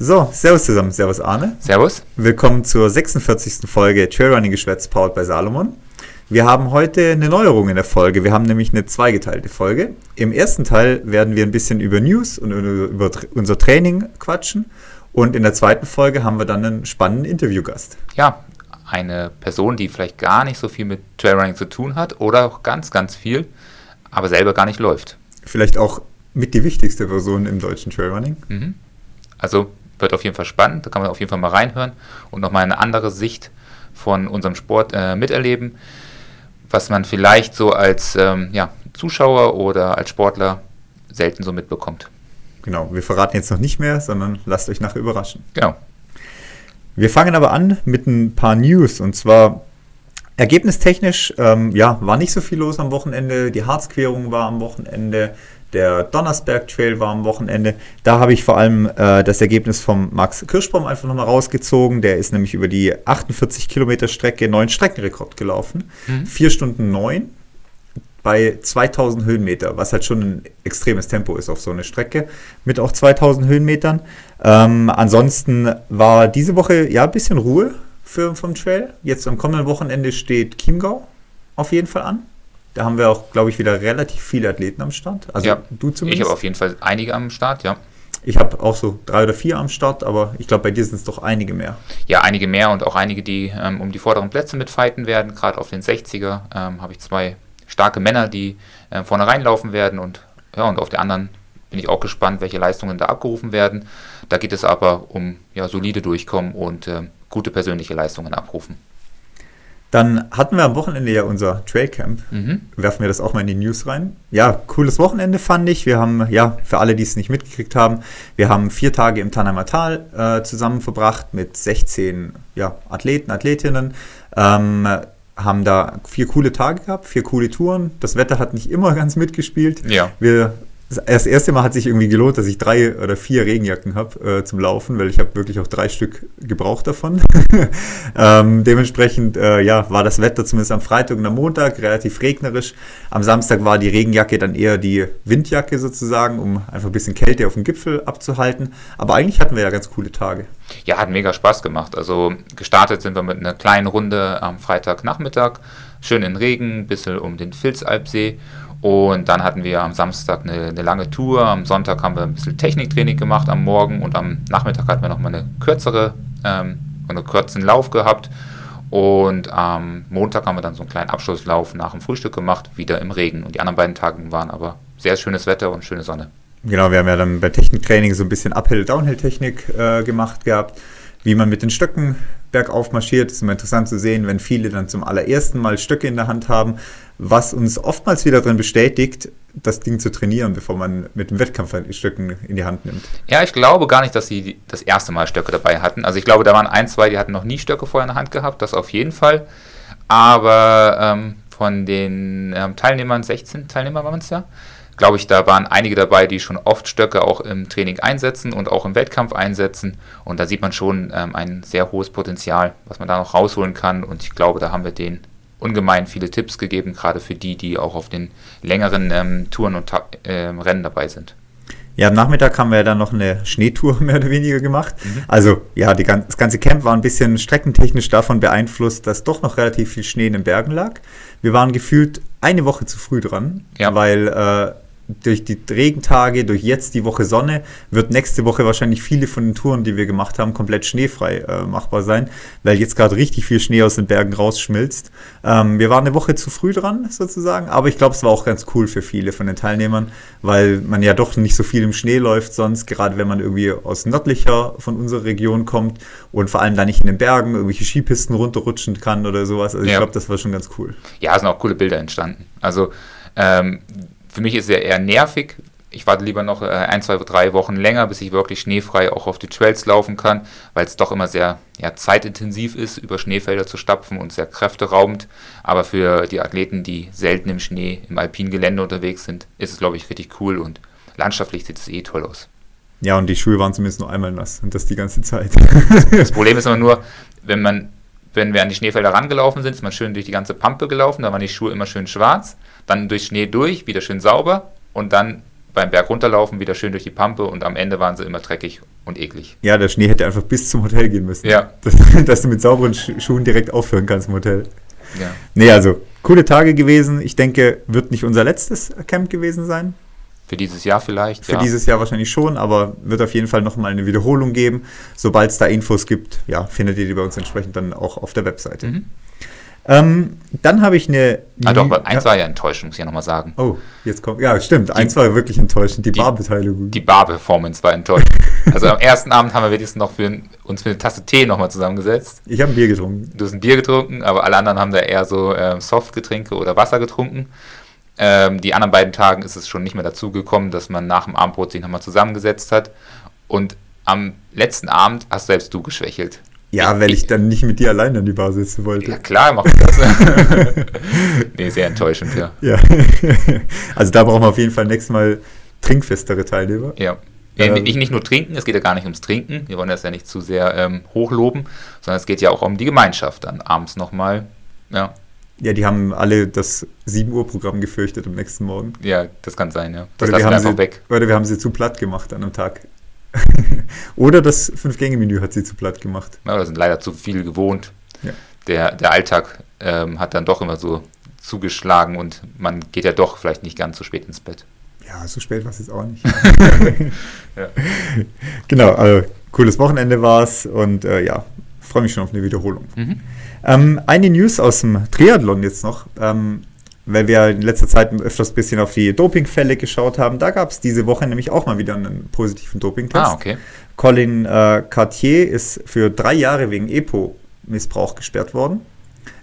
So, Servus zusammen, Servus Arne. Servus. Willkommen zur 46. Folge Trailrunning Geschwätz powered bei Salomon. Wir haben heute eine Neuerung in der Folge. Wir haben nämlich eine zweigeteilte Folge. Im ersten Teil werden wir ein bisschen über News und über unser Training quatschen. Und in der zweiten Folge haben wir dann einen spannenden Interviewgast. Ja, eine Person, die vielleicht gar nicht so viel mit Trailrunning zu tun hat oder auch ganz, ganz viel, aber selber gar nicht läuft. Vielleicht auch mit die wichtigste Person im deutschen Trailrunning. Mhm. Also wird auf jeden Fall spannend, da kann man auf jeden Fall mal reinhören und nochmal eine andere Sicht von unserem Sport äh, miterleben, was man vielleicht so als ähm, ja, Zuschauer oder als Sportler selten so mitbekommt. Genau, wir verraten jetzt noch nicht mehr, sondern lasst euch nachher überraschen. Genau. Wir fangen aber an mit ein paar News und zwar ergebnistechnisch, ähm, ja, war nicht so viel los am Wochenende. Die Harzquerung war am Wochenende. Der Donnersberg Trail war am Wochenende. Da habe ich vor allem äh, das Ergebnis vom Max Kirschbaum einfach nochmal rausgezogen. Der ist nämlich über die 48 Kilometer Strecke neuen Streckenrekord gelaufen. Mhm. 4 Stunden 9 bei 2000 Höhenmeter, was halt schon ein extremes Tempo ist auf so eine Strecke mit auch 2000 Höhenmetern. Ähm, ansonsten war diese Woche ja ein bisschen Ruhe für, vom Trail. Jetzt am kommenden Wochenende steht Chiemgau auf jeden Fall an. Da haben wir auch, glaube ich, wieder relativ viele Athleten am Start. Also ja, du zumindest. Ich habe auf jeden Fall einige am Start, ja. Ich habe auch so drei oder vier am Start, aber ich glaube, bei dir sind es doch einige mehr. Ja, einige mehr und auch einige, die ähm, um die vorderen Plätze mitfighten werden. Gerade auf den 60er ähm, habe ich zwei starke Männer, die äh, vorne reinlaufen werden und ja, und auf der anderen bin ich auch gespannt, welche Leistungen da abgerufen werden. Da geht es aber um ja, solide Durchkommen und äh, gute persönliche Leistungen abrufen. Dann hatten wir am Wochenende ja unser Trailcamp. Mhm. Werfen wir das auch mal in die News rein. Ja, cooles Wochenende fand ich. Wir haben, ja, für alle, die es nicht mitgekriegt haben, wir haben vier Tage im Tannheimer Tal äh, zusammen verbracht mit 16 ja, Athleten, Athletinnen. Ähm, haben da vier coole Tage gehabt, vier coole Touren. Das Wetter hat nicht immer ganz mitgespielt. Ja. Wir das erste Mal hat sich irgendwie gelohnt, dass ich drei oder vier Regenjacken habe äh, zum Laufen, weil ich habe wirklich auch drei Stück gebraucht davon. ähm, dementsprechend äh, ja, war das Wetter zumindest am Freitag und am Montag relativ regnerisch. Am Samstag war die Regenjacke dann eher die Windjacke sozusagen, um einfach ein bisschen Kälte auf dem Gipfel abzuhalten. Aber eigentlich hatten wir ja ganz coole Tage. Ja, hat mega Spaß gemacht. Also gestartet sind wir mit einer kleinen Runde am Freitagnachmittag. Schön in Regen, ein bisschen um den Vilzalpsee und dann hatten wir am Samstag eine, eine, lange Tour. Am Sonntag haben wir ein bisschen Techniktraining gemacht am Morgen und am Nachmittag hatten wir nochmal eine kürzere, ähm, einen kurzen Lauf gehabt. Und am Montag haben wir dann so einen kleinen Abschlusslauf nach dem Frühstück gemacht, wieder im Regen. Und die anderen beiden Tage waren aber sehr schönes Wetter und schöne Sonne. Genau, wir haben ja dann bei Techniktraining so ein bisschen Uphill-Downhill-Technik äh, gemacht gehabt wie man mit den Stöcken bergauf marschiert. Es ist immer interessant zu sehen, wenn viele dann zum allerersten Mal Stöcke in der Hand haben, was uns oftmals wieder darin bestätigt, das Ding zu trainieren, bevor man mit dem Wettkampf Stöcken in die Hand nimmt. Ja, ich glaube gar nicht, dass sie das erste Mal Stöcke dabei hatten. Also ich glaube, da waren ein, zwei, die hatten noch nie Stöcke vorher in der Hand gehabt, das auf jeden Fall. Aber ähm, von den ähm, Teilnehmern, 16 Teilnehmer waren es ja, glaube ich, da waren einige dabei, die schon oft Stöcke auch im Training einsetzen und auch im Wettkampf einsetzen. Und da sieht man schon ähm, ein sehr hohes Potenzial, was man da noch rausholen kann. Und ich glaube, da haben wir denen ungemein viele Tipps gegeben, gerade für die, die auch auf den längeren ähm, Touren und äh, Rennen dabei sind. Ja, am Nachmittag haben wir dann noch eine Schneetour mehr oder weniger gemacht. Mhm. Also ja, die, das ganze Camp war ein bisschen streckentechnisch davon beeinflusst, dass doch noch relativ viel Schnee in den Bergen lag. Wir waren gefühlt eine Woche zu früh dran, ja. weil äh, durch die Regentage, durch jetzt die Woche Sonne, wird nächste Woche wahrscheinlich viele von den Touren, die wir gemacht haben, komplett schneefrei äh, machbar sein, weil jetzt gerade richtig viel Schnee aus den Bergen rausschmilzt. Ähm, wir waren eine Woche zu früh dran, sozusagen, aber ich glaube, es war auch ganz cool für viele von den Teilnehmern, weil man ja doch nicht so viel im Schnee läuft sonst, gerade wenn man irgendwie aus nördlicher von unserer Region kommt und vor allem da nicht in den Bergen irgendwelche Skipisten runterrutschen kann oder sowas. Also ich glaube, das war schon ganz cool. Ja, es sind auch coole Bilder entstanden. Also ähm, für mich ist es ja eher nervig. Ich warte lieber noch äh, ein, zwei, drei Wochen länger, bis ich wirklich schneefrei auch auf die Trails laufen kann, weil es doch immer sehr ja, zeitintensiv ist, über Schneefelder zu stapfen und sehr kräfteraubend. Aber für die Athleten, die selten im Schnee, im alpinen Gelände unterwegs sind, ist es, glaube ich, richtig cool und landschaftlich sieht es eh toll aus. Ja, und die Schuhe waren zumindest nur einmal nass und das die ganze Zeit. Das Problem ist immer nur, wenn man wenn wir an die Schneefelder rangelaufen sind, ist man schön durch die ganze Pampe gelaufen, da waren die Schuhe immer schön schwarz, dann durch Schnee durch, wieder schön sauber und dann beim Berg runterlaufen, wieder schön durch die Pampe und am Ende waren sie immer dreckig und eklig. Ja, der Schnee hätte einfach bis zum Hotel gehen müssen. Ja. Dass, dass du mit sauberen Sch Schuhen direkt aufhören kannst im Hotel. Ja. Nee, also coole Tage gewesen. Ich denke, wird nicht unser letztes Camp gewesen sein. Für dieses Jahr vielleicht. Für ja. dieses Jahr wahrscheinlich schon, aber wird auf jeden Fall nochmal eine Wiederholung geben. Sobald es da Infos gibt, ja, findet ihr die bei uns entsprechend dann auch auf der Webseite. Mhm. Ähm, dann habe ich eine. Ah, doch, Lü- eins war ja enttäuschend, muss ich ja nochmal sagen. Oh, jetzt kommt. Ja, stimmt. eins war wirklich enttäuschend. Die, die- Barbeteiligung. Die Bar-Performance war enttäuschend. also am ersten Abend haben wir wenigstens noch für, uns für eine Tasse Tee nochmal zusammengesetzt. ich habe ein Bier getrunken. Du hast ein Bier getrunken, aber alle anderen haben da eher so ähm, Softgetränke oder Wasser getrunken. Ähm, die anderen beiden Tagen ist es schon nicht mehr dazu gekommen, dass man nach dem Abendbrot sich nochmal zusammengesetzt hat. Und am letzten Abend hast selbst du geschwächelt. Ja, weil ich dann nicht mit dir allein an die Bar sitzen wollte. Ja klar, mach ich das. nee, sehr enttäuschend, ja. Ja. also da brauchen wir auf jeden Fall nächstes Mal trinkfestere Teilnehmer. Ja. Ähm. ich nicht nur trinken, es geht ja gar nicht ums Trinken, wir wollen das ja nicht zu sehr ähm, hochloben, sondern es geht ja auch um die Gemeinschaft dann abends nochmal. Ja, Ja, die haben alle das 7 Uhr Programm gefürchtet am nächsten Morgen. ja, das kann sein, ja. Das Oder wir, lassen wir haben einfach sie, weg. oder wir haben sie zu platt gemacht an einem Tag. oder das Fünf-Gänge-Menü hat sie zu platt gemacht. Ja, oder sind leider zu viel gewohnt. Ja. Der, der Alltag ähm, hat dann doch immer so zugeschlagen und man geht ja doch vielleicht nicht ganz so spät ins Bett. Ja, so spät war es jetzt auch nicht. Ja. Genau, also cooles Wochenende war es und äh, ja, freue mich schon auf eine Wiederholung. Mhm. Ähm, eine News aus dem Triathlon jetzt noch, ähm, weil wir in letzter Zeit öfters ein bisschen auf die Dopingfälle geschaut haben. Da gab es diese Woche nämlich auch mal wieder einen positiven Dopingtest. Ah, okay. Colin äh, Cartier ist für drei Jahre wegen EPO-Missbrauch gesperrt worden.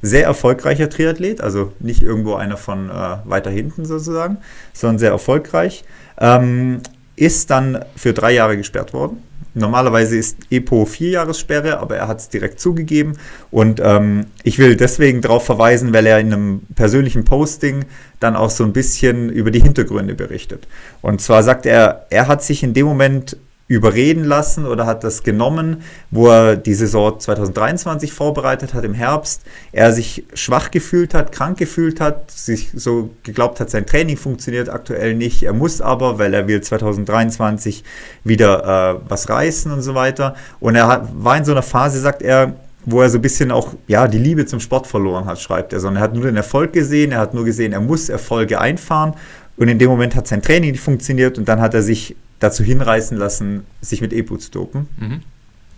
Sehr erfolgreicher Triathlet, also nicht irgendwo einer von äh, weiter hinten sozusagen, sondern sehr erfolgreich. Ähm, ist dann für drei Jahre gesperrt worden. Normalerweise ist EPO vier Jahressperre, aber er hat es direkt zugegeben. Und ähm, ich will deswegen darauf verweisen, weil er in einem persönlichen Posting dann auch so ein bisschen über die Hintergründe berichtet. Und zwar sagt er, er hat sich in dem Moment überreden lassen oder hat das genommen, wo er die Saison 2023 vorbereitet hat im Herbst, er sich schwach gefühlt hat, krank gefühlt hat, sich so geglaubt hat, sein Training funktioniert aktuell nicht, er muss aber, weil er will 2023 wieder äh, was reißen und so weiter. Und er hat, war in so einer Phase, sagt er, wo er so ein bisschen auch ja, die Liebe zum Sport verloren hat, schreibt er, sondern er hat nur den Erfolg gesehen, er hat nur gesehen, er muss Erfolge einfahren und in dem Moment hat sein Training nicht funktioniert und dann hat er sich dazu hinreißen lassen, sich mit EPO zu dopen. Mhm.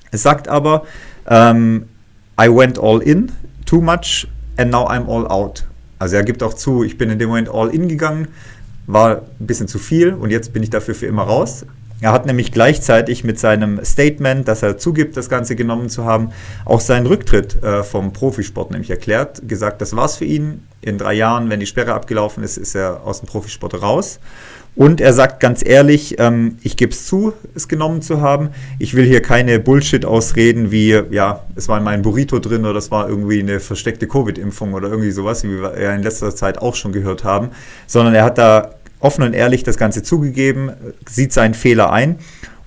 Es sagt aber, ähm, I went all in, too much, and now I'm all out. Also er gibt auch zu, ich bin in dem Moment all in gegangen, war ein bisschen zu viel und jetzt bin ich dafür für immer raus. Er hat nämlich gleichzeitig mit seinem Statement, dass er zugibt, das Ganze genommen zu haben, auch seinen Rücktritt äh, vom Profisport nämlich erklärt, gesagt, das war's für ihn. In drei Jahren, wenn die Sperre abgelaufen ist, ist er aus dem Profisport raus. Und er sagt ganz ehrlich, ähm, ich gebe es zu, es genommen zu haben. Ich will hier keine Bullshit-Ausreden wie, ja, es war in meinem Burrito drin oder es war irgendwie eine versteckte Covid-Impfung oder irgendwie sowas, wie wir in letzter Zeit auch schon gehört haben, sondern er hat da offen und ehrlich das Ganze zugegeben, sieht seinen Fehler ein.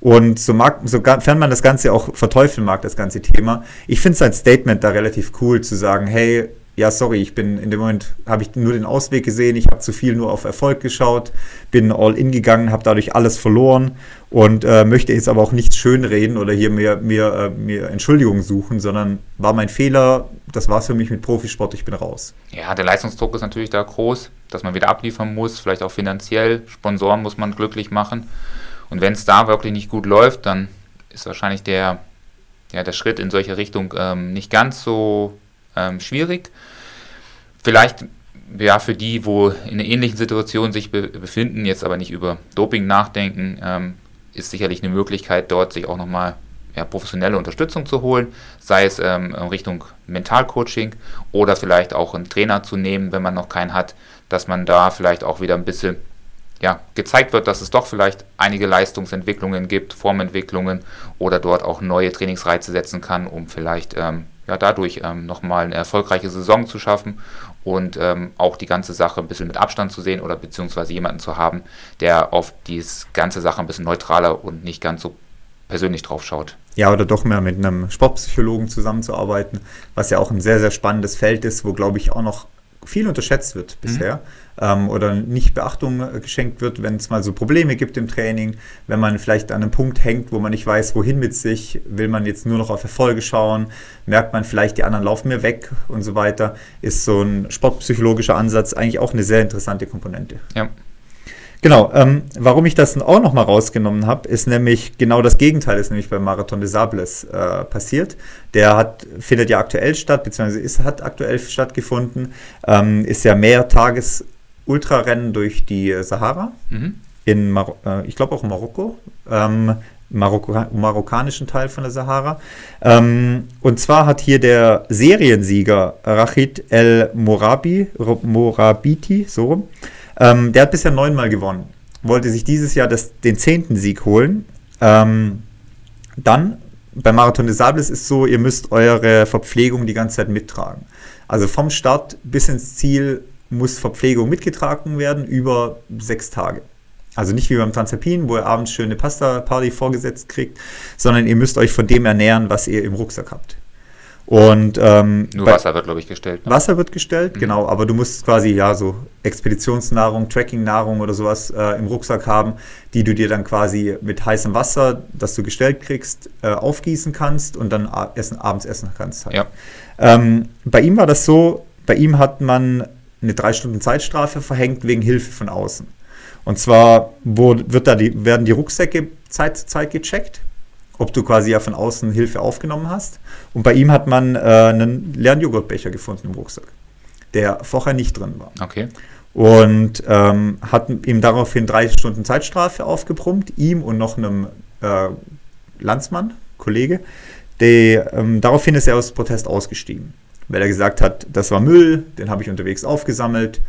Und so mag, sofern man das Ganze auch verteufeln mag, das ganze Thema, ich finde sein Statement da relativ cool zu sagen, hey, ja, sorry, ich bin in dem Moment, habe ich nur den Ausweg gesehen, ich habe zu viel nur auf Erfolg geschaut, bin all in gegangen, habe dadurch alles verloren und äh, möchte jetzt aber auch nichts schönreden oder hier mir, mir, äh, mir Entschuldigungen suchen, sondern war mein Fehler, das war es für mich mit Profisport, ich bin raus. Ja, der Leistungsdruck ist natürlich da groß, dass man wieder abliefern muss, vielleicht auch finanziell, Sponsoren muss man glücklich machen. Und wenn es da wirklich nicht gut läuft, dann ist wahrscheinlich der, ja, der Schritt in solche Richtung ähm, nicht ganz so ähm, schwierig. Vielleicht ja für die, wo in einer ähnlichen Situation sich be befinden, jetzt aber nicht über Doping nachdenken, ähm, ist sicherlich eine Möglichkeit, dort sich auch nochmal ja, professionelle Unterstützung zu holen, sei es ähm, in Richtung Mentalcoaching oder vielleicht auch einen Trainer zu nehmen, wenn man noch keinen hat, dass man da vielleicht auch wieder ein bisschen ja, gezeigt wird, dass es doch vielleicht einige Leistungsentwicklungen gibt, Formentwicklungen oder dort auch neue Trainingsreize setzen kann, um vielleicht ähm, ja, dadurch ähm, nochmal eine erfolgreiche Saison zu schaffen und ähm, auch die ganze Sache ein bisschen mit Abstand zu sehen oder beziehungsweise jemanden zu haben, der auf die ganze Sache ein bisschen neutraler und nicht ganz so persönlich drauf schaut. Ja, oder doch mehr mit einem Sportpsychologen zusammenzuarbeiten, was ja auch ein sehr, sehr spannendes Feld ist, wo, glaube ich, auch noch viel unterschätzt wird bisher ähm, oder nicht Beachtung äh, geschenkt wird, wenn es mal so Probleme gibt im Training, wenn man vielleicht an einem Punkt hängt, wo man nicht weiß, wohin mit sich, will man jetzt nur noch auf Erfolge schauen, merkt man vielleicht, die anderen laufen mir weg und so weiter, ist so ein sportpsychologischer Ansatz eigentlich auch eine sehr interessante Komponente. Ja. Genau, ähm, warum ich das auch nochmal rausgenommen habe, ist nämlich genau das Gegenteil, ist nämlich beim Marathon des Sables äh, passiert. Der hat, findet ja aktuell statt, beziehungsweise ist, hat aktuell stattgefunden, ähm, ist ja mehr Tages Ultrarennen durch die Sahara, mhm. in Mar äh, ich glaube auch in Marokko, ähm, Marokko marokkanischen Teil von der Sahara. Ähm, und zwar hat hier der Seriensieger Rachid El Morabi, Morabiti, so rum, ähm, der hat bisher neunmal gewonnen. Wollte sich dieses Jahr das, den zehnten Sieg holen. Ähm, dann, beim Marathon des Sables ist so, ihr müsst eure Verpflegung die ganze Zeit mittragen. Also vom Start bis ins Ziel muss Verpflegung mitgetragen werden über sechs Tage. Also nicht wie beim Transalpin, wo ihr abends schöne Pasta-Party vorgesetzt kriegt, sondern ihr müsst euch von dem ernähren, was ihr im Rucksack habt. Und ähm, nur Wasser wird, glaube ich, gestellt. Ne? Wasser wird gestellt, mhm. genau, aber du musst quasi ja so Expeditionsnahrung, Trackingnahrung oder sowas äh, im Rucksack haben, die du dir dann quasi mit heißem Wasser, das du gestellt kriegst, äh, aufgießen kannst und dann essen, abends essen kannst. Halt. Ja. Ähm, bei ihm war das so, bei ihm hat man eine drei Stunden Zeitstrafe verhängt wegen Hilfe von außen. Und zwar wo wird da die, werden die Rucksäcke Zeit zu Zeit gecheckt ob du quasi ja von außen Hilfe aufgenommen hast. Und bei ihm hat man äh, einen leeren Joghurtbecher gefunden im Rucksack, der vorher nicht drin war. Okay. Und ähm, hat ihm daraufhin drei Stunden Zeitstrafe aufgebrummt, ihm und noch einem äh, Landsmann, Kollege. Der, ähm, daraufhin ist er aus Protest ausgestiegen, weil er gesagt hat, das war Müll, den habe ich unterwegs aufgesammelt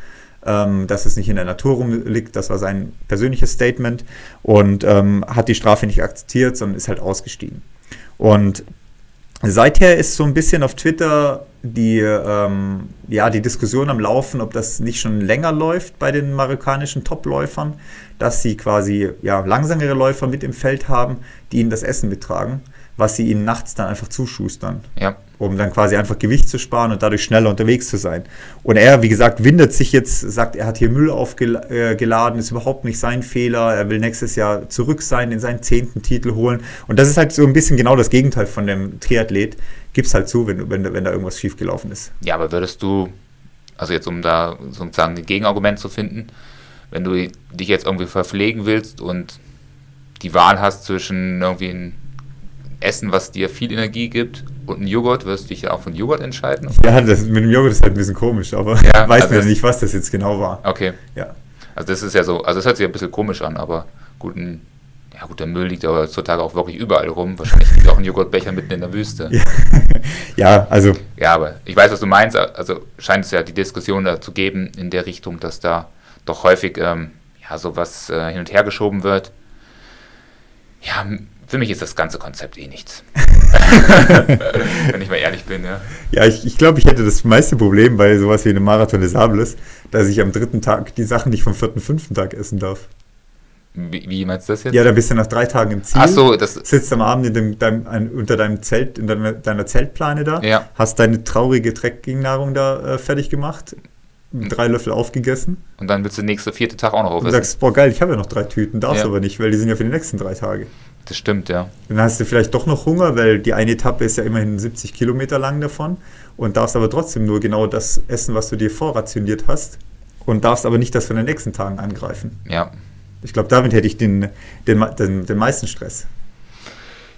ähm, dass es nicht in der Natur rumliegt. Das war sein persönliches Statement und ähm, hat die Strafe nicht akzeptiert, sondern ist halt ausgestiegen. Und seither ist so ein bisschen auf Twitter die, ähm, ja, die Diskussion am Laufen, ob das nicht schon länger läuft bei den marokkanischen Topläufern, dass sie quasi ja, langsamere Läufer mit im Feld haben, die ihnen das Essen mittragen was sie ihnen nachts dann einfach zuschustern. Ja. Um dann quasi einfach Gewicht zu sparen und dadurch schneller unterwegs zu sein. Und er, wie gesagt, windet sich jetzt, sagt, er hat hier Müll aufgeladen, ist überhaupt nicht sein Fehler. Er will nächstes Jahr zurück sein, in seinen zehnten Titel holen. Und das ist halt so ein bisschen genau das Gegenteil von dem Triathlet. Gib's halt zu, wenn, wenn, wenn da irgendwas schiefgelaufen ist. Ja, aber würdest du, also jetzt um da sozusagen ein Gegenargument zu finden, wenn du dich jetzt irgendwie verpflegen willst und die Wahl hast zwischen irgendwie ein Essen, was dir viel Energie gibt und ein Joghurt, wirst du dich ja auch von Joghurt entscheiden? Ja, das mit dem Joghurt ist halt ein bisschen komisch, aber ja, weiß also mir nicht, was das jetzt genau war. Okay. Ja. Also das ist ja so, also das hört sich ein bisschen komisch an, aber gut, ein, ja gut, der Müll liegt aber heutzutage auch wirklich überall rum. Wahrscheinlich liegt auch ein Joghurtbecher mitten in der Wüste. Ja. ja, also. Ja, aber ich weiß, was du meinst. Also scheint es ja die Diskussion da zu geben in der Richtung, dass da doch häufig ähm, ja sowas äh, hin und her geschoben wird. Ja, für mich ist das ganze Konzept eh nichts. Wenn ich mal ehrlich bin, ja. Ja, ich, ich glaube, ich hätte das meiste Problem bei sowas wie einem Marathon des Sables, dass ich am dritten Tag die Sachen nicht vom vierten, fünften Tag essen darf. Wie, wie, meinst du das jetzt? Ja, da bist du nach drei Tagen im Ziel. Ach so, das sitzt am Abend in dem, dein, ein, unter deinem Zelt, in deiner, deiner Zeltplane da, ja. hast deine traurige Trekkingnahrung da äh, fertig gemacht, drei Löffel aufgegessen. Und dann willst du den nächsten vierte Tag auch noch aufessen. Und sagst, boah geil, ich habe ja noch drei Tüten, darfst ja. aber nicht, weil die sind ja für die nächsten drei Tage. Das stimmt, ja. Dann hast du vielleicht doch noch Hunger, weil die eine Etappe ist ja immerhin 70 Kilometer lang davon und darfst aber trotzdem nur genau das essen, was du dir vorrationiert hast und darfst aber nicht das von den nächsten Tagen angreifen. Ja. Ich glaube, damit hätte ich den, den, den, den meisten Stress.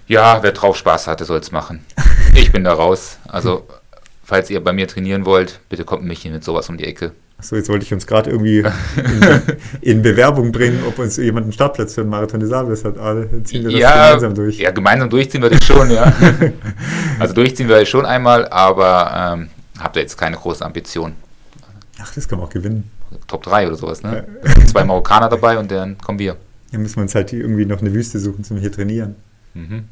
Ja, wer drauf Spaß hatte, soll es machen. Ich bin da raus. Also, falls ihr bei mir trainieren wollt, bitte kommt mich hier mit sowas um die Ecke. Achso, jetzt wollte ich uns gerade irgendwie in, in, Bewerbung bringen, ob uns jemand einen Startplatz für einen Marathon des Sables hat. Ah, ziehen wir das ja, gemeinsam durch. Ja, gemeinsam durchziehen würde ich schon, ja. also durchziehen würde ich schon einmal, aber ähm, habt ihr jetzt keine große Ambition. Ach, das kann man auch gewinnen. Top 3 oder sowas, ne? Ja. Zwei Marokkaner dabei und dann kommen wir. Dann müssen wir uns halt irgendwie noch eine Wüste suchen zum hier trainieren. Mhm.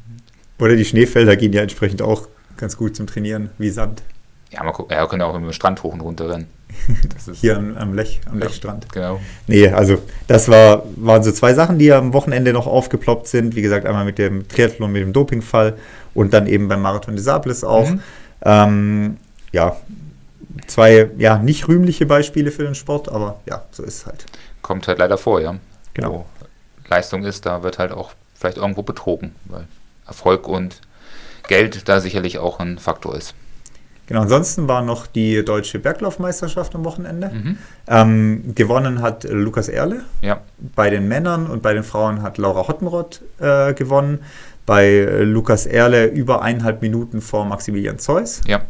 Oder die Schneefelder gehen ja entsprechend auch ganz gut zum Trainieren, wie Sand. Ja, mal gucken. Ja, wir können auch im Strand hoch und runter rennen. Hier am, am, Lech, am ja, Lechstrand. Genau. Nee, also das war, waren so zwei Sachen, die am Wochenende noch aufgeploppt sind. Wie gesagt, einmal mit dem Triathlon, mit dem Dopingfall und dann eben beim Marathon des Sables auch. Mhm. Ähm, ja, zwei, ja, nicht rühmliche Beispiele für den Sport, aber ja, so ist es halt. Kommt halt leider vor, ja. Genau. Wo Leistung ist, da wird halt auch vielleicht irgendwo betrogen, weil Erfolg und Geld da sicherlich auch ein Faktor ist. Genau, ansonsten war noch die deutsche Berglaufmeisterschaft am Wochenende. Mhm. Ähm, gewonnen hat Lukas Erle. Ja, Bei den Männern und bei den Frauen hat Laura Hottenrott äh, gewonnen. Bei Lukas Erle über eineinhalb Minuten vor Maximilian Zeus. ja,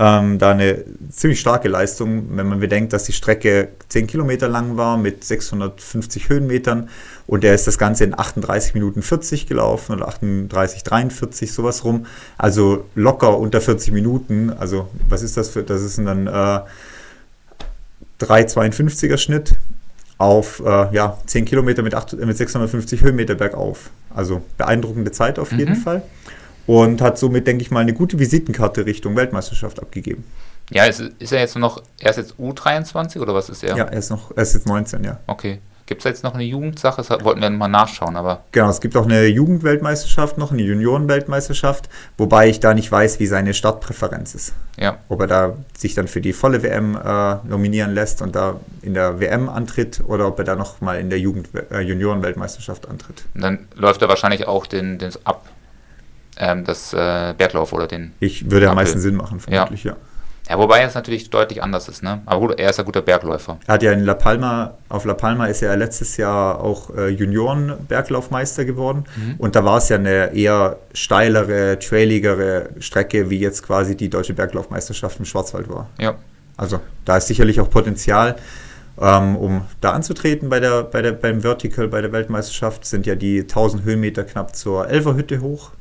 Ähm, da eine ziemlich starke Leistung, wenn man bedenkt, dass die Strecke 10 Kilometer lang war mit 650 Höhenmetern und der ist das Ganze in 38 Minuten 40 gelaufen oder 38, 43, sowas rum. Also locker unter 40 Minuten. Also was ist das für, das ist dann äh, 3,52er Schnitt auf äh, ja, 10 Kilometer mit, 8, mit 650 Höhenmeter bergauf. Also beeindruckende Zeit auf jeden Mhm. Fall. Und hat somit, denke ich mal, eine gute Visitenkarte Richtung Weltmeisterschaft abgegeben. ja ist, ist er jetzt noch, er ist jetzt U23 oder was ist er? Ja, er ist noch, er ist jetzt 19, ja. Okay. Gibt es jetzt noch eine Jugendsache? Das wollten wir mal nachschauen, aber Genau, es gibt auch eine Jugendweltmeisterschaft noch, eine Juniorenweltmeisterschaft, wobei ich da nicht weiß, wie seine Startpräferenz ist. ja, Ob er da sich dann für die volle WM äh, nominieren lässt und da in der WM antritt oder ob er da noch mal in der Jugend äh, Juniorenweltmeisterschaft antritt. und dann läuft er wahrscheinlich auch den, den ab, ähm, das äh, Berglauf oder den. Ich würde am Appel. meisten Sinn machen, vermutlich, ja. Ja, wobei es natürlich deutlich anders ist, ne? Aber gut, er ist ein guter Bergläufer. Er hat ja in La Palma, auf La Palma ist er letztes Jahr auch äh, Junioren-Berglaufmeister geworden. Und da war es ja eine eher steilere, trailigere Strecke, wie jetzt quasi die deutsche Berglaufmeisterschaft im Schwarzwald war. Ja, Also da ist sicherlich auch Potenzial, ähm, um da anzutreten bei der, bei der, beim Vertical, bei der Weltmeisterschaft. Sind ja die 1000 Höhenmeter knapp zur Elferhütte hoch,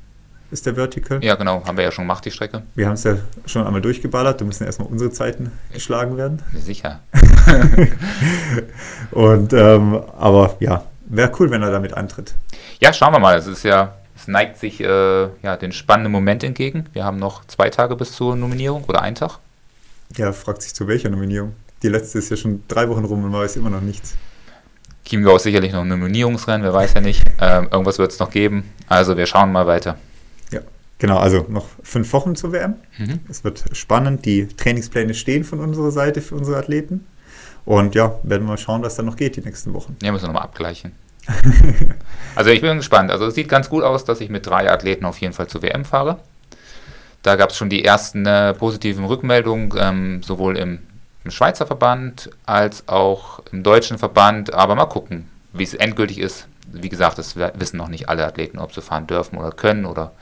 ist der Vertical. ja, genau, haben wir ja schon gemacht, die Strecke. Wir haben es ja schon einmal durchgeballert, da müssen erstmal unsere Zeiten geschlagen werden. Sicher. Und ähm, aber ja, wäre cool, wenn er damit antritt. Ja, schauen wir mal. Es ist ja, es neigt sich äh, ja, den spannenden Moment entgegen. Wir haben noch zwei Tage bis zur Nominierung oder einen Tag. Ja, fragt sich zu welcher Nominierung. Die letzte ist ja schon drei Wochen rum und man weiß immer noch nichts. Chiemgau ist sicherlich noch ein Nominierungsrennen, wer weiß ja nicht. Ähm, irgendwas wird es noch geben. Also wir schauen mal weiter. Genau, also noch fünf Wochen zur WM. Mhm. Es wird spannend. Die Trainingspläne stehen von unserer Seite für unsere Athleten. Und ja, werden wir mal schauen, was da noch geht die nächsten Wochen. Ja, müssen wir nochmal abgleichen. also ich bin gespannt. Also es sieht ganz gut aus, dass ich mit drei Athleten auf jeden Fall zur WM fahre. Da gab es schon die ersten äh, positiven Rückmeldungen, ähm, sowohl im, im Schweizer Verband als auch im deutschen Verband. Aber mal gucken, wie es endgültig ist. Wie gesagt, das wissen noch nicht alle Athleten, ob sie fahren dürfen oder können oder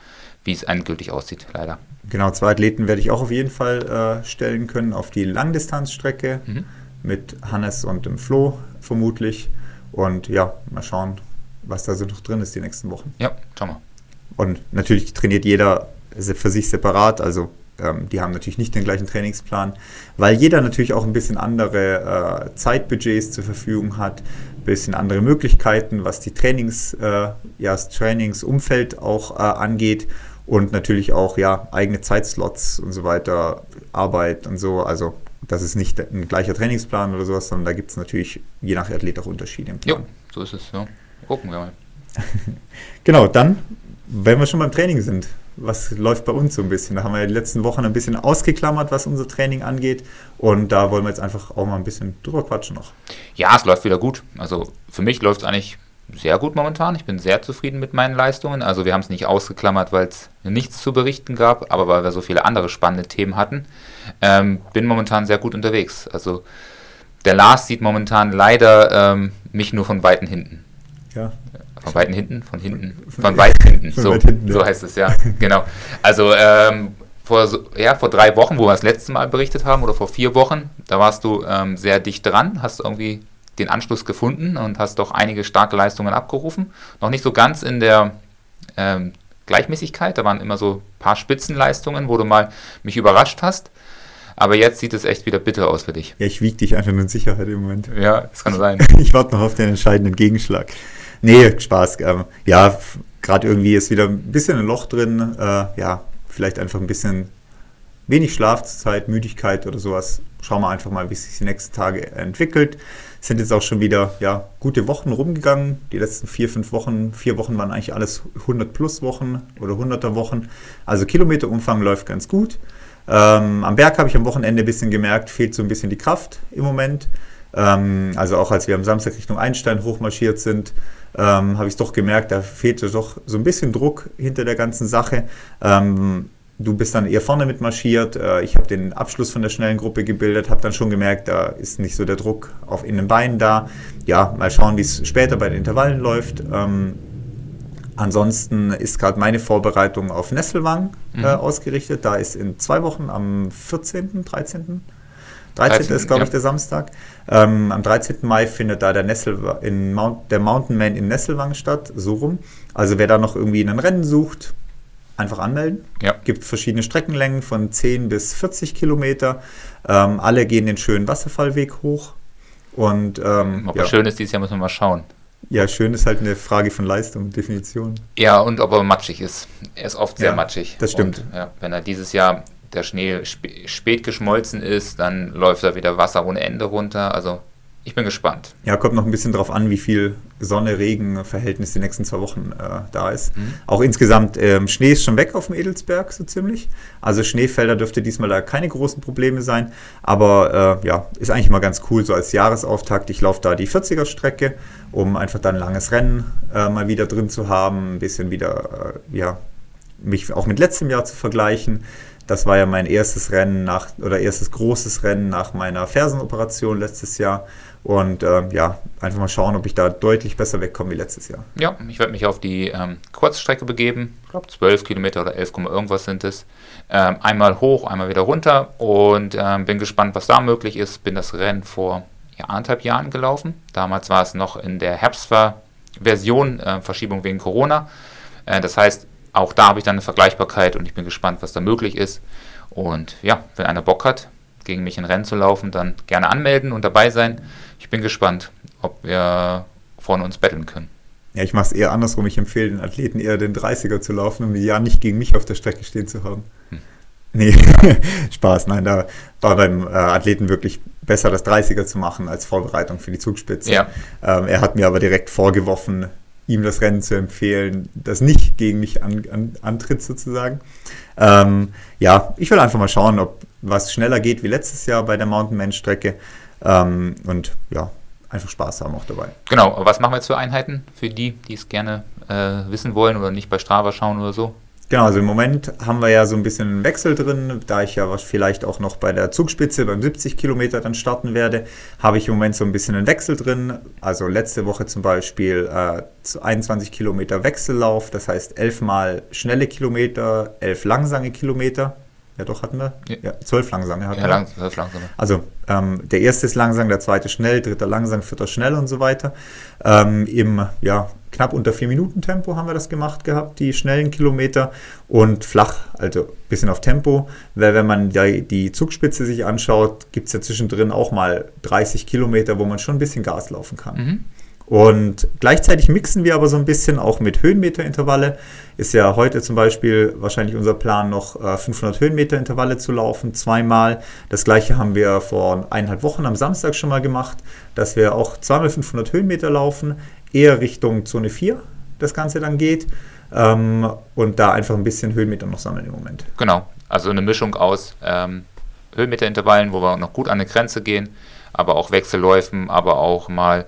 wie es endgültig aussieht, leider. Genau, zwei Athleten werde ich auch auf jeden Fall äh, stellen können auf die Langdistanzstrecke Mhm. mit Hannes und dem Flo vermutlich. Und ja, mal schauen, was da so noch drin ist die nächsten Wochen. Ja, schauen wir. Und natürlich trainiert jeder für sich separat, also ähm, die haben natürlich nicht den gleichen Trainingsplan, weil jeder natürlich auch ein bisschen andere äh, Zeitbudgets zur Verfügung hat, ein bisschen andere Möglichkeiten, was die Trainings, äh, ja, das Trainingsumfeld auch äh, angeht und natürlich auch ja, eigene Zeitslots und so weiter, Arbeit und so. Also das ist nicht ein gleicher Trainingsplan oder sowas, sondern da gibt es natürlich je nach Athlet auch Unterschiede im Plan. Jo, so ist es. Ja. Gucken wir mal. Genau, dann, wenn wir schon beim Training sind, was läuft bei uns so ein bisschen? Da haben wir ja die letzten Wochen ein bisschen ausgeklammert, was unser Training angeht. Und da wollen wir jetzt einfach auch mal ein bisschen drüber quatschen noch. Ja, es läuft wieder gut. Also für mich läuft es eigentlich sehr gut momentan. Ich bin sehr zufrieden mit meinen Leistungen. Also wir haben es nicht ausgeklammert, weil es nichts zu berichten gab, aber weil wir so viele andere spannende Themen hatten. Ähm, bin momentan sehr gut unterwegs. Also der Lars sieht momentan leider ähm, mich nur von weiten hinten. Ja, Von weiten hinten? Von hinten? Von weit hinten. Von So, weit hinten, so ja. heißt es, ja. Genau. Also ähm, vor, ja, vor drei Wochen, wo wir das letzte Mal berichtet haben, oder vor vier Wochen, da warst du ähm, sehr dicht dran, hast irgendwie den Anschluss gefunden und hast doch einige starke Leistungen abgerufen. Noch nicht so ganz in der ähm, Gleichmäßigkeit, da waren immer so ein paar Spitzenleistungen, wo du mal mich überrascht hast. Aber jetzt sieht es echt wieder bitter aus für dich. ja ich wiege dich einfach nur in Sicherheit im Moment. Ja, das kann sein. Ich warte noch auf den entscheidenden Gegenschlag. Nee, Spaß. Ähm, ja, gerade irgendwie ist wieder ein bisschen ein Loch drin. Äh, ja, vielleicht einfach ein bisschen wenig Schlafzeit, Müdigkeit oder sowas. Schauen wir einfach mal, wie sich die nächsten Tage entwickelt. Sind jetzt auch schon wieder ja, gute Wochen rumgegangen. Die letzten vier, fünf Wochen, vier Wochen waren eigentlich alles 100 plus Wochen oder 100er Wochen. Also Kilometerumfang läuft ganz gut. Ähm, am Berg habe ich am Wochenende ein bisschen gemerkt, fehlt so ein bisschen die Kraft im Moment. Ähm, also auch als wir am Samstag Richtung Einstein hochmarschiert sind, ähm, habe ich es doch gemerkt, da fehlte doch so ein bisschen Druck hinter der ganzen Sache. Ähm, du bist dann eher vorne mitmarschiert. Äh, ich habe den Abschluss von der schnellen Gruppe gebildet, habe dann schon gemerkt, da ist nicht so der Druck auf in den Beinen da. Ja, mal schauen, wie es später bei den Intervallen läuft. Ähm, ansonsten ist gerade meine Vorbereitung auf Nesselwang äh, mhm. ausgerichtet. Da ist in zwei Wochen am 14., 13. 13. 13. ist, glaube ja. ich, der Samstag. Ähm, am 13. Mai findet da der, Nessel, in Mount, der Mountain Man in Nesselwang statt, so rum. Also wer da noch irgendwie ein Rennen sucht, einfach anmelden. Ja. Gibt verschiedene Streckenlängen von 10 bis 40 Kilometer. Ähm, alle gehen den schönen Wasserfallweg hoch. Und, ähm, ob ja. er schön ist dieses Jahr, müssen wir mal schauen. Ja, schön ist halt eine Frage von Leistung, Definition. Ja, und ob er matschig ist. Er ist oft sehr ja, matschig. Das stimmt. Und, ja, wenn er dieses Jahr der Schnee spät geschmolzen ist, dann läuft da wieder Wasser ohne Ende runter. Also ich bin gespannt. Ja, kommt noch ein bisschen drauf an, wie viel Sonne-Regen-Verhältnis die nächsten zwei Wochen äh, da ist. Mhm. Auch insgesamt, ähm, Schnee ist schon weg auf dem Edelsberg, so ziemlich. Also Schneefelder dürfte diesmal da keine großen Probleme sein. Aber äh, ja, ist eigentlich mal ganz cool, so als Jahresauftakt. Ich laufe da die 40er-Strecke, um einfach dann ein langes Rennen äh, mal wieder drin zu haben, ein bisschen wieder, äh, ja, mich auch mit letztem Jahr zu vergleichen. Das war ja mein erstes Rennen nach oder erstes großes Rennen nach meiner Fersenoperation letztes Jahr. Und ähm, ja, einfach mal schauen, ob ich da deutlich besser wegkomme wie letztes Jahr. Ja, ich werde mich auf die ähm, Kurzstrecke begeben. Ich glaube 12 Kilometer oder 11, irgendwas sind es. Ähm, einmal hoch, einmal wieder runter und ähm, bin gespannt, was da möglich ist. Bin das Rennen vor ja, anderthalb Jahren gelaufen. Damals war es noch in der Herbstversion, äh, Verschiebung wegen Corona. Äh, das heißt, auch da habe ich dann eine Vergleichbarkeit und ich bin gespannt, was da möglich ist. Und ja, wenn einer Bock hat, gegen mich in Rennen zu laufen, dann gerne anmelden und dabei sein. Ich bin gespannt, ob wir vorne uns betteln können. Ja, ich mache es eher andersrum. Ich empfehle den Athleten eher den 30er zu laufen, um ja nicht gegen mich auf der Strecke stehen zu haben. Hm. Nee, Spaß. Nein, da war beim äh, Athleten wirklich besser, das 30er zu machen als Vorbereitung für die Zugspitze. Ja. Ähm, er hat mir aber direkt vorgeworfen, ihm das Rennen zu empfehlen, das nicht gegen mich an, an, antritt sozusagen. Ähm, ja, ich will einfach mal schauen, ob was schneller geht wie letztes Jahr bei der Mountainman-Strecke ähm, und ja, einfach Spaß haben auch dabei. Genau, was machen wir jetzt für Einheiten für die, die es gerne äh, wissen wollen oder nicht bei Strava schauen oder so? Genau, also im Moment haben wir ja so ein bisschen einen Wechsel drin, da ich ja vielleicht auch noch bei der Zugspitze beim 70 Kilometer dann starten werde, habe ich im Moment so ein bisschen einen Wechsel drin. Also letzte Woche zum Beispiel äh, 21 Kilometer Wechsellauf, das heißt 11 mal schnelle Kilometer, 11 langsame Kilometer. Ja, doch hatten wir. Ja, zwölf langsame hatten ja, wir. Lang, zwölf langsame. Also ähm, der erste ist langsam, der zweite schnell, dritter langsam, vierter schnell und so weiter. Ähm, Im ja, knapp unter vier Minuten Tempo haben wir das gemacht gehabt, die schnellen Kilometer und flach, also ein bisschen auf Tempo. Weil wenn man die, die Zugspitze sich anschaut, gibt es ja zwischendrin auch mal 30 Kilometer, wo man schon ein bisschen Gas laufen kann. Mhm. Und gleichzeitig mixen wir aber so ein bisschen auch mit Höhenmeterintervalle. Ist ja heute zum Beispiel wahrscheinlich unser Plan, noch 500 äh, Höhenmeterintervalle zu laufen, zweimal. Das gleiche haben wir vor eineinhalb Wochen am Samstag schon mal gemacht, dass wir auch zweimal 500 Höhenmeter laufen, eher Richtung Zone 4 das Ganze dann geht. Ähm, und da einfach ein bisschen Höhenmeter noch sammeln im Moment. Genau, also eine Mischung aus ähm, Höhenmeterintervallen, wo wir noch gut an eine Grenze gehen, aber auch Wechselläufen, aber auch mal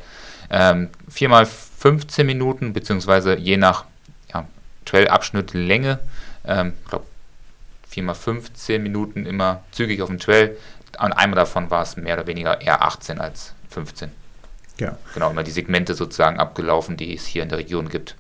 ähm, 4 15 Minuten, beziehungsweise je nach Trail-Abschnitt Länge, ähm, ich glaube 4 15 Minuten immer zügig auf dem Trail. Und einmal davon war es mehr oder weniger eher 18 als 15. Ja. Genau, immer die Segmente sozusagen abgelaufen, die es hier in der Region gibt.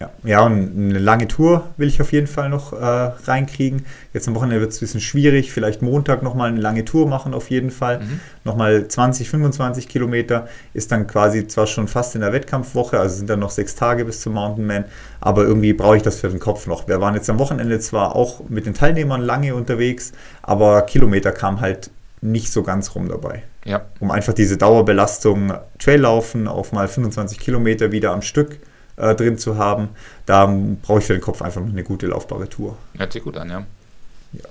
Ja, ja und eine lange Tour will ich auf jeden Fall noch äh, reinkriegen. Jetzt am Wochenende wird es ein bisschen schwierig. Vielleicht Montag nochmal eine lange Tour machen, auf jeden Fall. Mhm. Nochmal 20, 25 Kilometer ist dann quasi zwar schon fast in der Wettkampfwoche, also sind dann noch sechs Tage bis zum Mountainman, aber irgendwie brauche ich das für den Kopf noch. Wir waren jetzt am Wochenende zwar auch mit den Teilnehmern lange unterwegs, aber Kilometer kam halt nicht so ganz rum dabei. Ja. Um einfach diese Dauerbelastung Traillaufen auf mal 25 Kilometer wieder am Stück äh, drin zu haben. Da brauche ich für den Kopf einfach noch eine gute laufbare Tour. Hört sich gut an, ja. ja.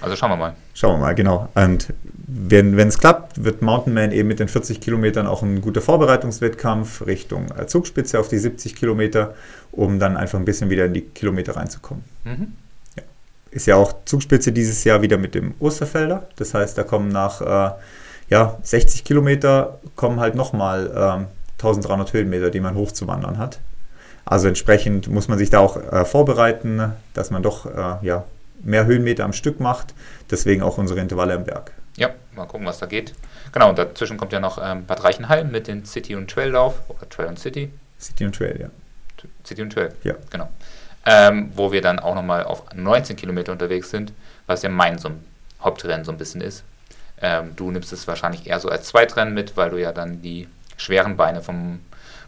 Also schauen wir mal. Schauen wir mal, genau. Und wenn es klappt, wird Mountainman eben mit den 40 Kilometern auch ein guter Vorbereitungswettkampf Richtung Zugspitze auf die 70 Kilometer, um dann einfach ein bisschen wieder in die Kilometer reinzukommen. Mhm. Ja. ist ja auch Zugspitze dieses Jahr wieder mit dem Osterfelder. Das heißt, da kommen nach äh, ja, 60 Kilometer kommen halt nochmal ähm, 1300 Höhenmeter, die man hochzuwandern hat. Also entsprechend muss man sich da auch äh, vorbereiten, dass man doch äh, ja, mehr Höhenmeter am Stück macht. Deswegen auch unsere Intervalle im Berg. Ja, mal gucken, was da geht. Genau, und dazwischen kommt ja noch ähm, Bad Reichenhall mit dem City- und Trail-Lauf oder Trail und City. City und Trail, ja. City und Trail, ja. genau. Ähm, wo wir dann auch nochmal auf 19 Kilometer unterwegs sind, was ja mein so Hauptrennen so ein bisschen ist. Ähm, du nimmst es wahrscheinlich eher so als Zweitrennen mit, weil du ja dann die schweren Beine vom,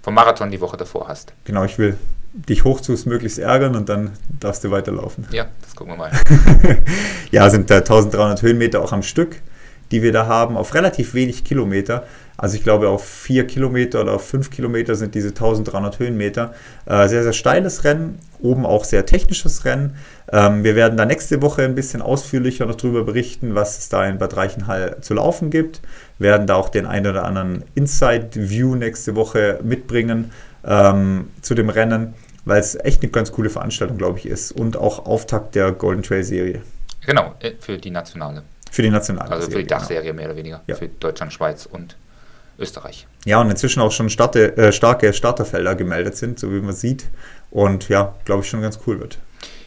vom Marathon die Woche davor hast. Genau, ich will dich hochzus möglichst ärgern und dann darfst du weiterlaufen. Ja, das gucken wir mal. ja, sind da 1300 Höhenmeter auch am Stück, die wir da haben, auf relativ wenig Kilometer. Also ich glaube, auf vier Kilometer oder auf fünf Kilometer sind diese 1300 Höhenmeter. Äh, sehr, sehr steiles Rennen, oben auch sehr technisches Rennen. Ähm, wir werden da nächste Woche ein bisschen ausführlicher noch darüber berichten, was es da in Bad Reichenhall zu laufen gibt. Wir werden da auch den einen oder anderen Inside-View nächste Woche mitbringen ähm, zu dem Rennen, weil es echt eine ganz coole Veranstaltung, glaube ich, ist und auch Auftakt der Golden Trail Serie. Genau, äh, für die nationale. Für die nationale. Also für die genau. Dachserie genau. mehr oder weniger. Ja. Für Deutschland, Schweiz und Österreich. Ja, und inzwischen auch schon starte, äh, starke Starterfelder gemeldet sind, so wie man sieht. Und ja, glaube ich, schon ganz cool wird.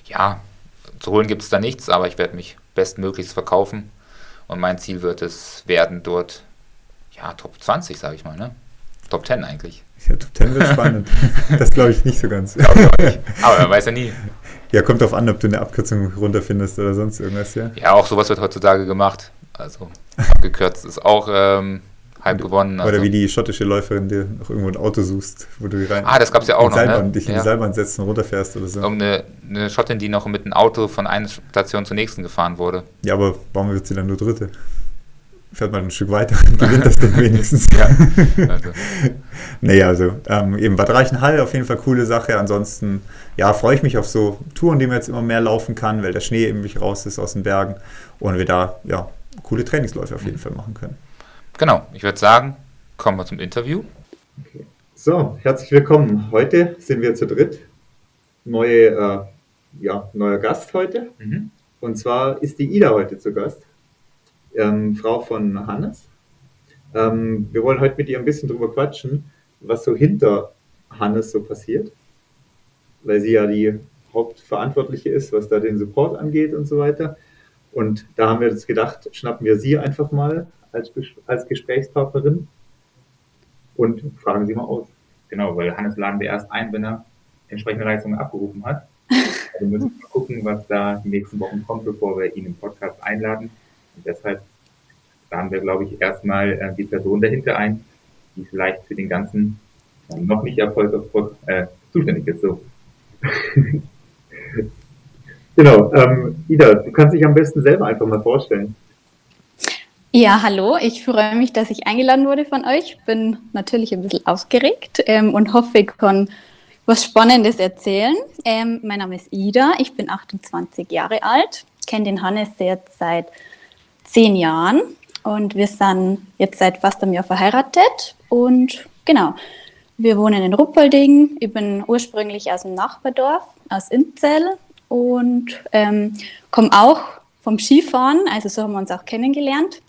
Ja, zu holen gibt es da nichts, aber ich werde mich bestmöglichst verkaufen. Und mein Ziel wird es werden, dort, ja, Top 20, sage ich mal, ne? Top 10 eigentlich. Ja, Top 10 wird spannend. das glaube ich nicht so ganz. Nicht. Aber man weiß ja nie. Ja, kommt drauf an, ob du eine Abkürzung runterfindest oder sonst irgendwas, ja. Ja, auch sowas wird heutzutage gemacht. Also abgekürzt ist auch ähm, halb gewonnen. Also. Oder wie die schottische Läuferin, die noch irgendwo ein Auto suchst, wo du rein. Ah, das gab es ja auch noch. Seilbahn, ne? dich in ja. die Seilbahn setzt und runterfährst oder so. Eine, eine Schottin, die noch mit einem Auto von einer Station zur nächsten gefahren wurde. Ja, aber warum wird sie dann nur Dritte? Fährt man ein Stück weiter und gewinnt das dann wenigstens. ja. Also. naja, also ähm, eben Bad Reichenhall auf jeden Fall coole Sache. Ansonsten, ja, freue ich mich auf so Touren, die man jetzt immer mehr laufen kann, weil der Schnee eben raus ist aus den Bergen und wir da, ja, coole Trainingsläufe auf jeden mhm. Fall machen können. Genau, ich würde sagen, kommen wir zum Interview. Okay. So, herzlich willkommen. Heute sind wir zu dritt. Neue, äh, ja, neuer Gast heute. Mhm. Und zwar ist die Ida heute zu Gast, ähm, Frau von Hannes. Ähm, wir wollen heute mit ihr ein bisschen drüber quatschen, was so hinter Hannes so passiert, weil sie ja die Hauptverantwortliche ist, was da den Support angeht und so weiter. Und da haben wir uns gedacht, schnappen wir sie einfach mal als, als Gesprächspartnerin und fragen Sie mal aus. Genau, weil Hannes laden wir erst ein, wenn er entsprechende Leistungen abgerufen hat. Also müssen wir mal gucken, was da die nächsten Wochen kommt, bevor wir ihn im Podcast einladen. Und deshalb laden wir, glaube ich, erstmal äh, die Person dahinter ein, die vielleicht für den ganzen noch nicht Erfolg äh, zuständig ist. So. genau. Ähm, Ida, du kannst dich am besten selber einfach mal vorstellen. Ja, hallo. Ich freue mich, dass ich eingeladen wurde von euch. Bin natürlich ein bisschen aufgeregt ähm, und hoffe, ich kann was Spannendes erzählen. Ähm, mein Name ist Ida. Ich bin 28 Jahre alt. Kenne den Hannes jetzt seit zehn Jahren und wir sind jetzt seit fast einem Jahr verheiratet. Und genau, wir wohnen in Ruppolding. Ich bin ursprünglich aus dem Nachbardorf, aus Inzell und ähm, komme auch vom Skifahren. Also so haben wir uns auch kennengelernt.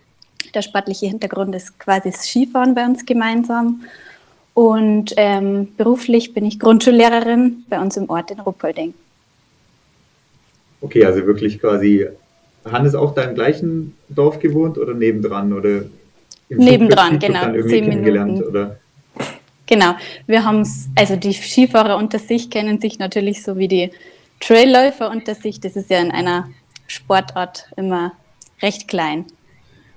Der sportliche Hintergrund ist quasi das Skifahren bei uns gemeinsam. Und ähm, beruflich bin ich Grundschullehrerin bei uns im Ort in Ruppolding. Okay, also wirklich quasi, Hannes auch da im gleichen Dorf gewohnt oder nebendran? Oder nebendran, genau, zehn Minuten. Oder? Genau, wir haben es, also die Skifahrer unter sich kennen sich natürlich so wie die Trailläufer unter sich. Das ist ja in einer Sportart immer recht klein.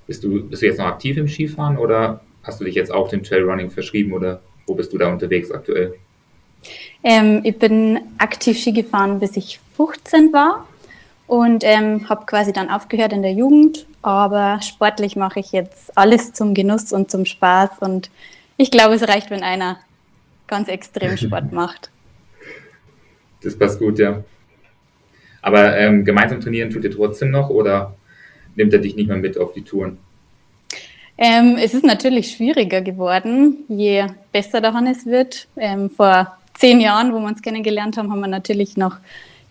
Bist du, bist du jetzt noch aktiv im Skifahren oder hast du dich jetzt auch dem Trailrunning verschrieben oder wo bist du da unterwegs aktuell? Ähm, ich bin aktiv Ski gefahren, bis ich 15 war und ähm, habe quasi dann aufgehört in der Jugend. Aber sportlich mache ich jetzt alles zum Genuss und zum Spaß und ich glaube, es reicht, wenn einer ganz extrem Sport macht. Das passt gut, ja. Aber ähm, gemeinsam trainieren tut ihr trotzdem noch oder nimmt er dich nicht mehr mit auf die Touren? Ähm, es ist natürlich schwieriger geworden, je besser der Hannes wird. Ähm, vor zehn Jahren, wo wir uns kennengelernt haben, haben wir natürlich noch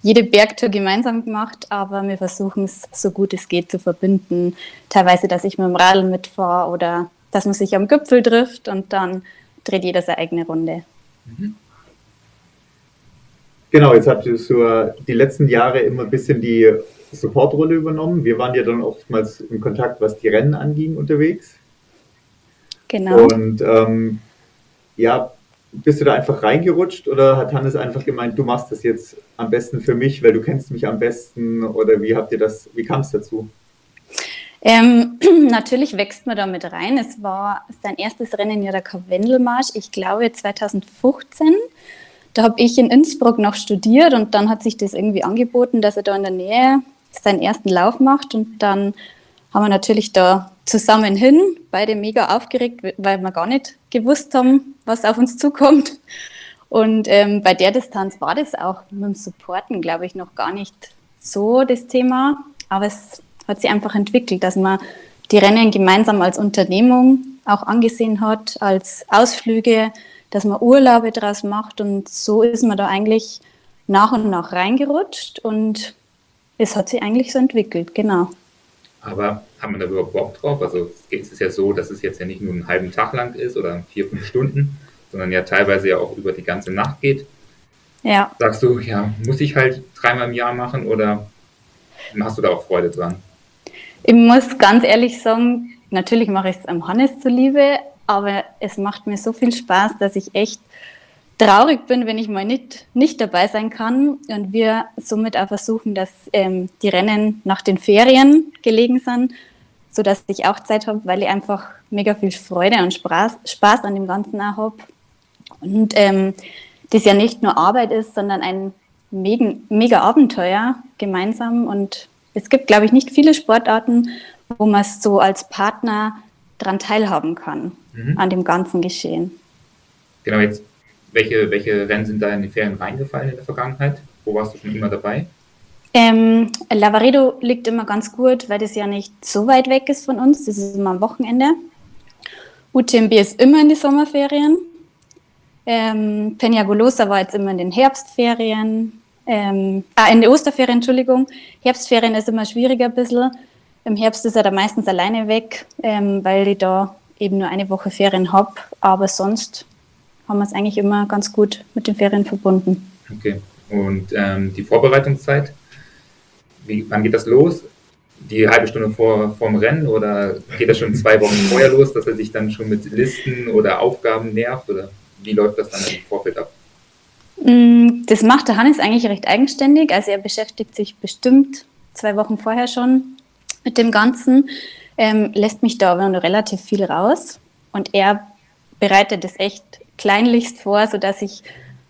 jede Bergtour gemeinsam gemacht, aber wir versuchen es so gut es geht zu verbinden. Teilweise, dass ich mit dem Radl mitfahre oder dass man sich am Gipfel trifft und dann dreht jeder seine eigene Runde. Mhm. Genau, jetzt habt ihr so die letzten Jahre immer ein bisschen die Supportrolle übernommen. Wir waren ja dann oftmals in Kontakt, was die Rennen anging unterwegs. Genau. Und ähm, ja, bist du da einfach reingerutscht oder hat Hannes einfach gemeint, du machst das jetzt am besten für mich, weil du kennst mich am besten oder wie habt ihr das, wie kam es dazu? Ähm, natürlich wächst man damit rein. Es war sein erstes Rennen ja der Karwendelmarsch, ich glaube 2015. Da habe ich in Innsbruck noch studiert und dann hat sich das irgendwie angeboten, dass er da in der Nähe seinen ersten Lauf macht und dann haben wir natürlich da zusammen hin, beide mega aufgeregt, weil wir gar nicht gewusst haben, was auf uns zukommt. Und ähm, bei der Distanz war das auch mit dem Supporten, glaube ich, noch gar nicht so das Thema. Aber es hat sich einfach entwickelt, dass man die Rennen gemeinsam als Unternehmung auch angesehen hat, als Ausflüge, dass man Urlaube draus macht. Und so ist man da eigentlich nach und nach reingerutscht und es hat sich eigentlich so entwickelt, genau. Aber haben wir da überhaupt Bock drauf? Also es ist ja so, dass es jetzt ja nicht nur einen halben Tag lang ist oder vier, fünf Stunden, sondern ja teilweise ja auch über die ganze Nacht geht. Ja. Sagst du, ja, muss ich halt dreimal im Jahr machen oder hast du da auch Freude dran? Ich muss ganz ehrlich sagen, natürlich mache ich es am Hannes zuliebe, aber es macht mir so viel Spaß, dass ich echt traurig bin, wenn ich mal nicht, nicht dabei sein kann und wir somit auch versuchen, dass ähm, die Rennen nach den Ferien gelegen sind, sodass ich auch Zeit habe, weil ich einfach mega viel Freude und Spaß, Spaß an dem Ganzen auch habe. Und ähm, das ja nicht nur Arbeit ist, sondern ein mega, mega Abenteuer gemeinsam. Und es gibt, glaube ich, nicht viele Sportarten, wo man so als Partner daran teilhaben kann, mhm. an dem ganzen Geschehen. Genau, jetzt welche, welche Rennen sind da in die Ferien reingefallen in der Vergangenheit? Wo warst du schon immer dabei? Ähm, Lavaredo liegt immer ganz gut, weil das ja nicht so weit weg ist von uns. Das ist immer am Wochenende. UTMB ist immer in die Sommerferien. Ähm, Peñagolosa war jetzt immer in den Herbstferien. Ähm, ah, in den Osterferien, Entschuldigung. Herbstferien ist immer schwieriger ein bisschen. Im Herbst ist er da meistens alleine weg, ähm, weil ich da eben nur eine Woche Ferien habe. Aber sonst haben wir es eigentlich immer ganz gut mit den Ferien verbunden. Okay. Und ähm, die Vorbereitungszeit, wie, wann geht das los? Die halbe Stunde vor dem Rennen oder geht das schon zwei Wochen vorher los, dass er sich dann schon mit Listen oder Aufgaben nervt? Oder wie läuft das dann im Vorfeld ab? Mm, das macht der Hannes eigentlich recht eigenständig. Also er beschäftigt sich bestimmt zwei Wochen vorher schon mit dem Ganzen, ähm, lässt mich da aber noch relativ viel raus. Und er bereitet es echt kleinlichst vor, sodass ich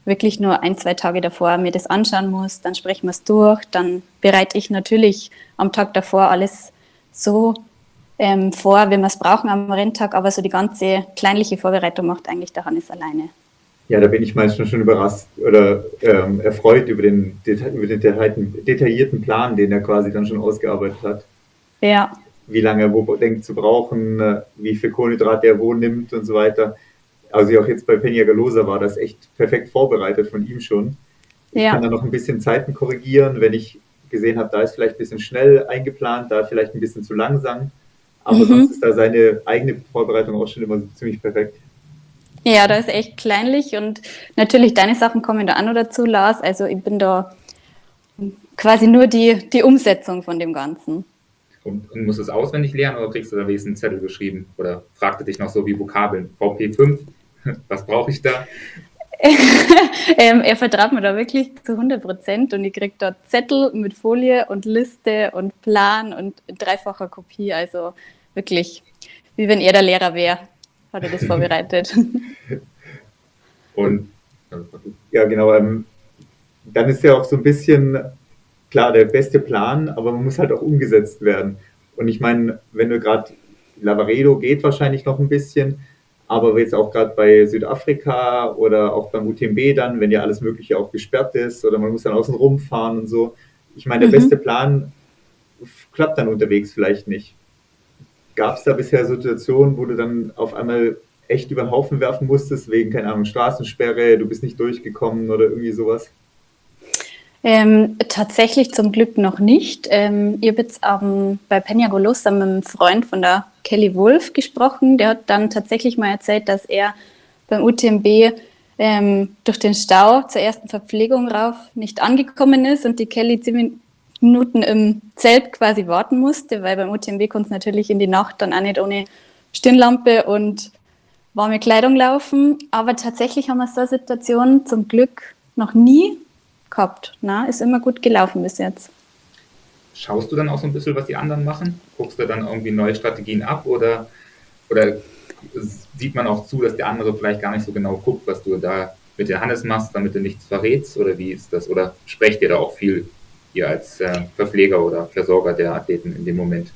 wirklich nur ein, zwei Tage davor mir das anschauen muss. Dann sprechen wir es durch. Dann bereite ich natürlich am Tag davor alles so ähm, vor, wie wir es brauchen am Renntag. Aber so die ganze kleinliche Vorbereitung macht eigentlich der Hannes alleine. Ja, da bin ich meistens schon überrascht oder ähm, erfreut über den, über den detaillierten Plan, den er quasi dann schon ausgearbeitet hat. Ja. Wie lange er wo denkt zu brauchen, äh, wie viel Kohlenhydrat er wo nimmt und so weiter also auch jetzt bei Peña Galosa war das echt perfekt vorbereitet von ihm schon. Ich ja. kann da noch ein bisschen Zeiten korrigieren, wenn ich gesehen habe, da ist vielleicht ein bisschen schnell eingeplant, da vielleicht ein bisschen zu langsam. Aber mhm. sonst ist da seine eigene Vorbereitung auch schon immer ziemlich perfekt. Ja, da ist echt kleinlich und natürlich deine Sachen kommen da an oder dazu, Lars. Also ich bin da quasi nur die, die Umsetzung von dem Ganzen. Und, und musst du es auswendig lernen oder kriegst du da wenigstens einen Zettel geschrieben? Oder fragte dich noch so wie Vokabeln? VP5, Was brauche ich da? ähm, er vertraut mir da wirklich zu 100 Prozent und ich kriege dort Zettel mit Folie und Liste und Plan und dreifacher Kopie. Also wirklich, wie wenn er der Lehrer wäre, hat er das vorbereitet. und ja, genau. Ähm, dann ist ja auch so ein bisschen klar der beste Plan, aber man muss halt auch umgesetzt werden. Und ich meine, wenn du gerade Lavaredo geht wahrscheinlich noch ein bisschen, aber jetzt auch gerade bei Südafrika oder auch beim UTMB dann, wenn ja alles Mögliche auch gesperrt ist oder man muss dann außen rumfahren und so. Ich meine, der mhm. beste Plan klappt dann unterwegs vielleicht nicht. Gab es da bisher Situationen, wo du dann auf einmal echt über den Haufen werfen musstest, wegen, keine Ahnung, Straßensperre, du bist nicht durchgekommen oder irgendwie sowas? Ähm, tatsächlich zum Glück noch nicht. Ähm, ich habe jetzt ähm, bei Peña Golosa mit einem Freund von der Kelly Wolf gesprochen. Der hat dann tatsächlich mal erzählt, dass er beim UTMB ähm, durch den Stau zur ersten Verpflegung rauf nicht angekommen ist und die Kelly zehn Minuten im Zelt quasi warten musste, weil beim UTMB konnte es natürlich in die Nacht dann auch nicht ohne Stirnlampe und warme Kleidung laufen. Aber tatsächlich haben wir so eine Situation zum Glück noch nie gehabt. Na, ist immer gut gelaufen bis jetzt. Schaust du dann auch so ein bisschen, was die anderen machen? Guckst du dann irgendwie neue Strategien ab oder, oder sieht man auch zu, dass der andere vielleicht gar nicht so genau guckt, was du da mit der Hannes machst, damit du nichts verrätst? Oder wie ist das? Oder sprecht ihr da auch viel, ihr als äh, Verpfleger oder Versorger der Athleten in dem Moment?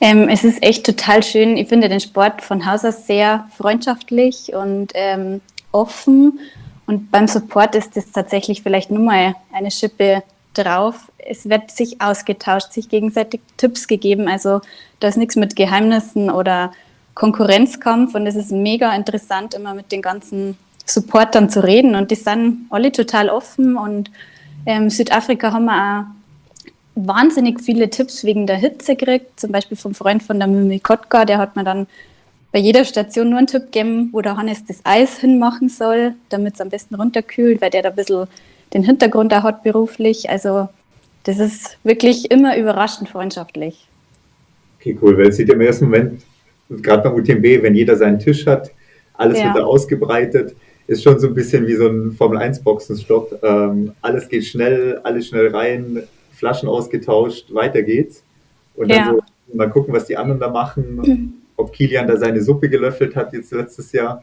Ähm, es ist echt total schön. Ich finde den Sport von Haus aus sehr freundschaftlich und ähm, offen. Und beim Support ist das tatsächlich vielleicht nur mal eine Schippe drauf. Es wird sich ausgetauscht, sich gegenseitig Tipps gegeben. Also da ist nichts mit Geheimnissen oder Konkurrenzkampf und es ist mega interessant, immer mit den ganzen Supportern zu reden und die sind alle total offen und ähm, Südafrika haben wir auch wahnsinnig viele Tipps wegen der Hitze gekriegt, zum Beispiel vom Freund von der Mimi Kotka, der hat mir dann bei jeder Station nur einen Tipp gegeben, wo der Hannes das Eis hinmachen soll, damit es am besten runterkühlt, weil der da ein bisschen den Hintergrund auch hat beruflich. Also das ist wirklich immer überraschend freundschaftlich. Okay, cool, weil es sieht im ersten Moment, gerade beim UTMB, wenn jeder seinen Tisch hat, alles ja. wird da ausgebreitet, ist schon so ein bisschen wie so ein Formel-1-Boxenstopp. Ähm, alles geht schnell, alles schnell rein, Flaschen ausgetauscht, weiter geht's. Und dann ja. so mal gucken, was die anderen da machen, ob Kilian da seine Suppe gelöffelt hat jetzt letztes Jahr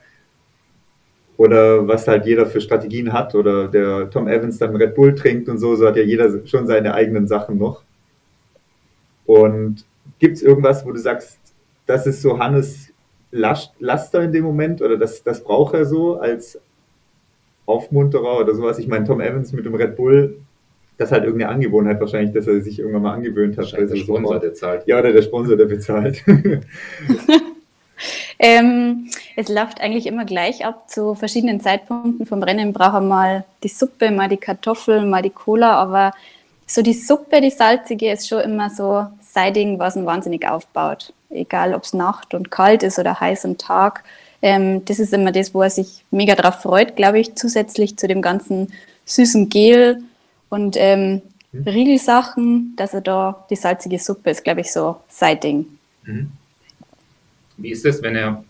oder was halt jeder für Strategien hat oder der Tom Evans dann Red Bull trinkt und so, so hat ja jeder schon seine eigenen Sachen noch. Und gibt es irgendwas, wo du sagst, das ist so Hannes Laster in dem Moment oder das, das braucht er so als Aufmunterer oder sowas? Ich meine, Tom Evans mit dem Red Bull, das ist halt irgendeine Angewohnheit wahrscheinlich, dass er sich irgendwann mal angewöhnt hat. Also der Sponsor, der zahlt. Ja, oder der Sponsor, der bezahlt. ähm, es läuft eigentlich immer gleich ab. Zu verschiedenen Zeitpunkten vom Rennen brauchen wir mal die Suppe, mal die Kartoffeln, mal die Cola. Aber so die Suppe, die salzige, ist schon immer so Siding, was ihn wahnsinnig aufbaut. Egal, ob es Nacht und kalt ist oder heiß und Tag. Ähm, das ist immer das, wo er sich mega drauf freut, glaube ich, zusätzlich zu dem ganzen süßen Gel und ähm, mhm. Riegelsachen, dass er da die salzige Suppe ist, glaube ich, so sein Ding. Mhm. Wie ist das, wenn er,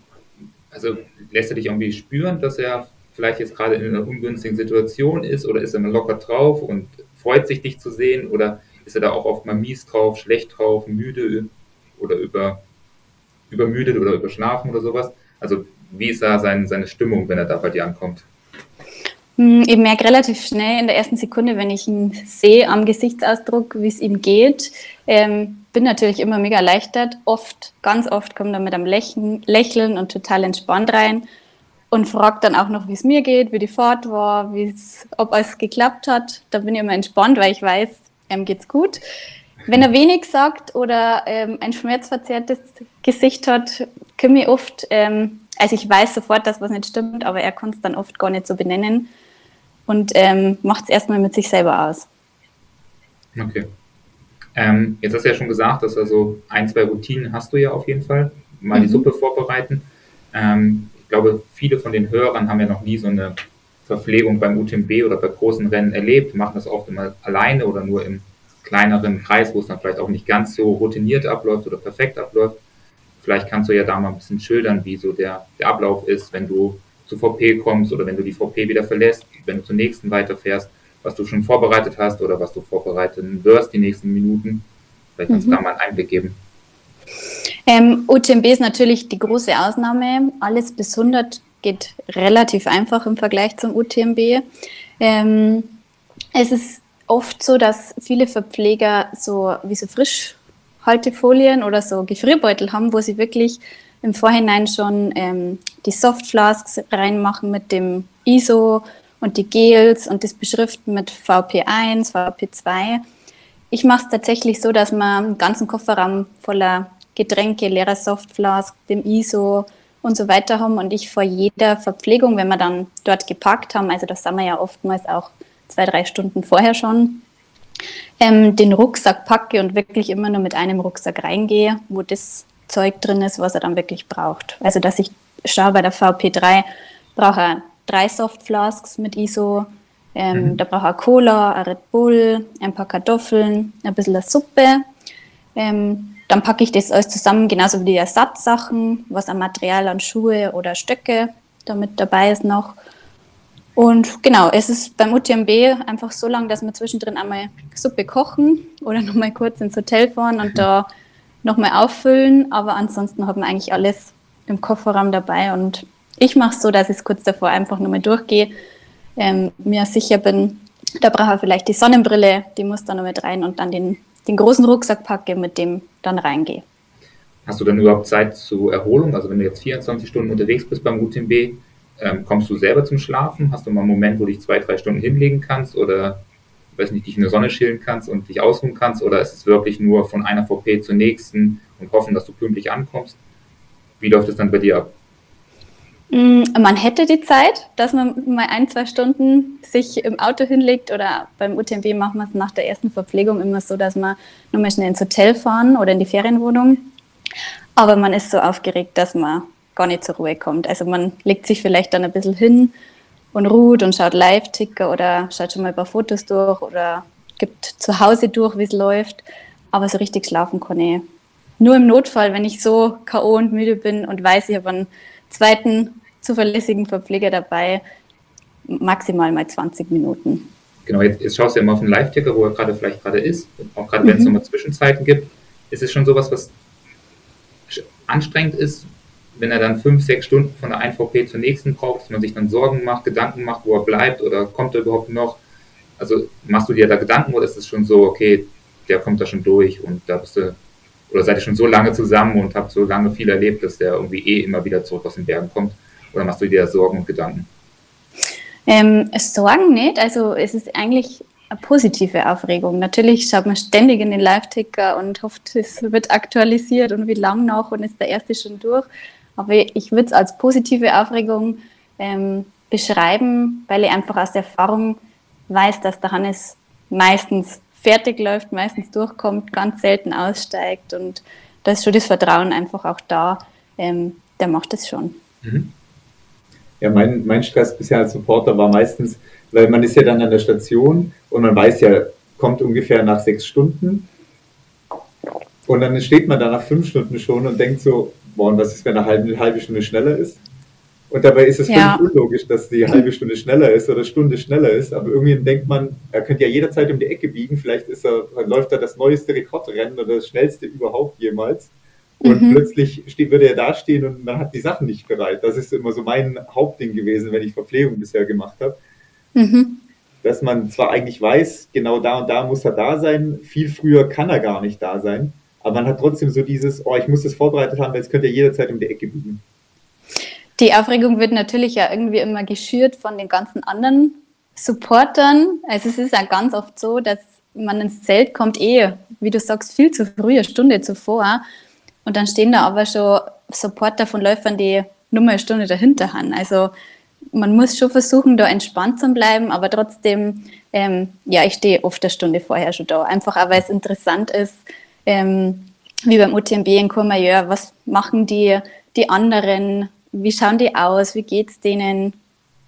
also lässt er dich irgendwie spüren, dass er vielleicht jetzt gerade in einer ungünstigen Situation ist oder ist er mal locker drauf und freut sich, dich zu sehen oder ist er da auch oft mal mies drauf, schlecht drauf, müde oder über, übermüdet oder überschlafen oder sowas? Also wie ist da sein, seine Stimmung, wenn er da bei dir ankommt? Hm, ich merke relativ schnell in der ersten Sekunde, wenn ich ihn sehe am Gesichtsausdruck, wie es ihm geht. Ähm, bin natürlich immer mega erleichtert. Oft, ganz oft kommt er mit einem Lächeln, Lächeln und total entspannt rein und fragt dann auch noch, wie es mir geht, wie die Fahrt war, ob alles geklappt hat. Da bin ich immer entspannt, weil ich weiß, ihm geht's gut. Wenn er wenig sagt oder ähm, ein schmerzverzerrtes Gesicht hat, komme ich oft, ähm, also ich weiß sofort, dass was nicht stimmt, aber er kann es dann oft gar nicht so benennen und ähm, macht es erstmal mit sich selber aus. Okay. Ähm, jetzt hast du ja schon gesagt, dass also ein, zwei Routinen hast du ja auf jeden Fall. Mal mhm. die Suppe vorbereiten. Ähm, ich glaube, viele von den Hörern haben ja noch nie so eine Verpflegung beim UTMB oder bei großen Rennen erlebt, machen das oft immer alleine oder nur im kleineren Kreis, wo es dann vielleicht auch nicht ganz so routiniert abläuft oder perfekt abläuft. Vielleicht kannst du ja da mal ein bisschen schildern, wie so der, der Ablauf ist, wenn du zu VP kommst oder wenn du die VP wieder verlässt, wenn du zur nächsten weiterfährst, was du schon vorbereitet hast oder was du vorbereiten wirst die nächsten Minuten. Vielleicht kannst mhm. du da mal einen Einblick geben. Ähm, UTMB ist natürlich die große Ausnahme. Alles bis 100 geht relativ einfach im Vergleich zum UTMB. Ähm, es ist oft so, dass viele Verpfleger so wie so Frischhaltefolien oder so Gefrierbeutel haben, wo sie wirklich im Vorhinein schon ähm, die Softflasks reinmachen mit dem ISO und die Gels und das beschriften mit VP1, VP2. Ich mache es tatsächlich so, dass man einen ganzen Kofferraum voller Getränke, leerer Softflask, dem ISO und so weiter haben und ich vor jeder Verpflegung, wenn wir dann dort gepackt haben, also das sind wir ja oftmals auch zwei, drei Stunden vorher schon, ähm, den Rucksack packe und wirklich immer nur mit einem Rucksack reingehe, wo das Zeug drin ist, was er dann wirklich braucht. Also dass ich schaue bei der VP3, brauche er drei Softflasks mit ISO, ähm, mhm. da brauche er Cola, ein Red Bull, ein paar Kartoffeln, ein bisschen eine Suppe. Ähm, dann packe ich das alles zusammen, genauso wie die Ersatzsachen, was an Material, an Schuhe oder Stöcke damit dabei ist noch. Und genau, es ist beim UTMB einfach so lang, dass wir zwischendrin einmal Suppe kochen oder nochmal kurz ins Hotel fahren und da nochmal auffüllen. Aber ansonsten haben wir eigentlich alles im Kofferraum dabei. Und ich mache es so, dass ich es kurz davor einfach nochmal durchgehe, ähm, mir sicher bin, da brauche ich vielleicht die Sonnenbrille, die muss da noch mit rein und dann den, den großen Rucksack packe, mit dem dann reingehe. Hast du dann überhaupt Zeit zur Erholung? Also wenn du jetzt 24 Stunden unterwegs bist beim UTMB, ähm, kommst du selber zum Schlafen? Hast du mal einen Moment, wo du dich zwei, drei Stunden hinlegen kannst oder weiß nicht, dich in der Sonne chillen kannst und dich ausruhen kannst? Oder ist es wirklich nur von einer VP zur nächsten und hoffen, dass du pünktlich ankommst? Wie läuft es dann bei dir ab? Mm, man hätte die Zeit, dass man mal ein, zwei Stunden sich im Auto hinlegt oder beim UTMB machen wir es nach der ersten Verpflegung immer so, dass wir nur mal schnell ins Hotel fahren oder in die Ferienwohnung. Aber man ist so aufgeregt, dass man gar nicht zur Ruhe kommt. Also man legt sich vielleicht dann ein bisschen hin und ruht und schaut Live-Ticker oder schaut schon mal ein paar Fotos durch oder gibt zu Hause durch, wie es läuft. Aber so richtig schlafen kann ich nur im Notfall, wenn ich so K.O. und müde bin und weiß, ich habe einen zweiten zuverlässigen Verpfleger dabei, maximal mal 20 Minuten. Genau, jetzt, jetzt schaust du ja mal auf den Live-Ticker, wo er gerade vielleicht gerade ist, auch gerade wenn es mhm. nochmal Zwischenzeiten gibt. Ist es schon sowas, was anstrengend ist, wenn er dann fünf, sechs Stunden von der 1VP zur nächsten braucht, dass man sich dann Sorgen macht, Gedanken macht, wo er bleibt oder kommt er überhaupt noch? Also machst du dir da Gedanken oder ist es schon so, okay, der kommt da schon durch und da bist du oder seid ihr schon so lange zusammen und habt so lange viel erlebt, dass der irgendwie eh immer wieder zurück aus den Bergen kommt? Oder machst du dir Sorgen und Gedanken? Ähm, Sorgen nicht. Also es ist eigentlich eine positive Aufregung. Natürlich schaut man ständig in den Live-Ticker und hofft, es wird aktualisiert und wie lang noch und ist der erste schon durch. Aber ich würde es als positive Aufregung ähm, beschreiben, weil ich einfach aus der Erfahrung weiß, dass der Hannes meistens fertig läuft, meistens durchkommt, ganz selten aussteigt und da ist schon das Vertrauen einfach auch da. Ähm, der macht es schon. Mhm. Ja, mein, mein Stress bisher als Supporter war meistens, weil man ist ja dann an der Station und man weiß ja, kommt ungefähr nach sechs Stunden. Und dann steht man da nach fünf Stunden schon und denkt so, boah, was ist, wenn eine halbe, eine halbe Stunde schneller ist? Und dabei ist es ja. völlig unlogisch, dass die halbe Stunde schneller ist oder Stunde schneller ist. Aber irgendwie denkt man, er könnte ja jederzeit um die Ecke biegen. Vielleicht ist er, läuft er das neueste Rekordrennen oder das schnellste überhaupt jemals. Und mhm. plötzlich steht, würde er dastehen und man hat die Sachen nicht bereit. Das ist immer so mein Hauptding gewesen, wenn ich Verpflegung bisher gemacht habe. Mhm. Dass man zwar eigentlich weiß, genau da und da muss er da sein, viel früher kann er gar nicht da sein, aber man hat trotzdem so dieses, oh, ich muss das vorbereitet haben, weil es könnte er jederzeit um die Ecke biegen. Die Aufregung wird natürlich ja irgendwie immer geschürt von den ganzen anderen Supportern. Also es ist ja ganz oft so, dass man ins Zelt kommt eh, wie du sagst, viel zu früh, eine Stunde zuvor. Und dann stehen da aber schon Supporter von Läufern, die nur mal eine Stunde dahinter haben. Also man muss schon versuchen, da entspannt zu bleiben, aber trotzdem, ähm, ja, ich stehe oft eine Stunde vorher schon da. Einfach auch, weil es interessant ist, ähm, wie beim UTMB in Courmayeur, was machen die, die anderen, wie schauen die aus, wie geht es denen,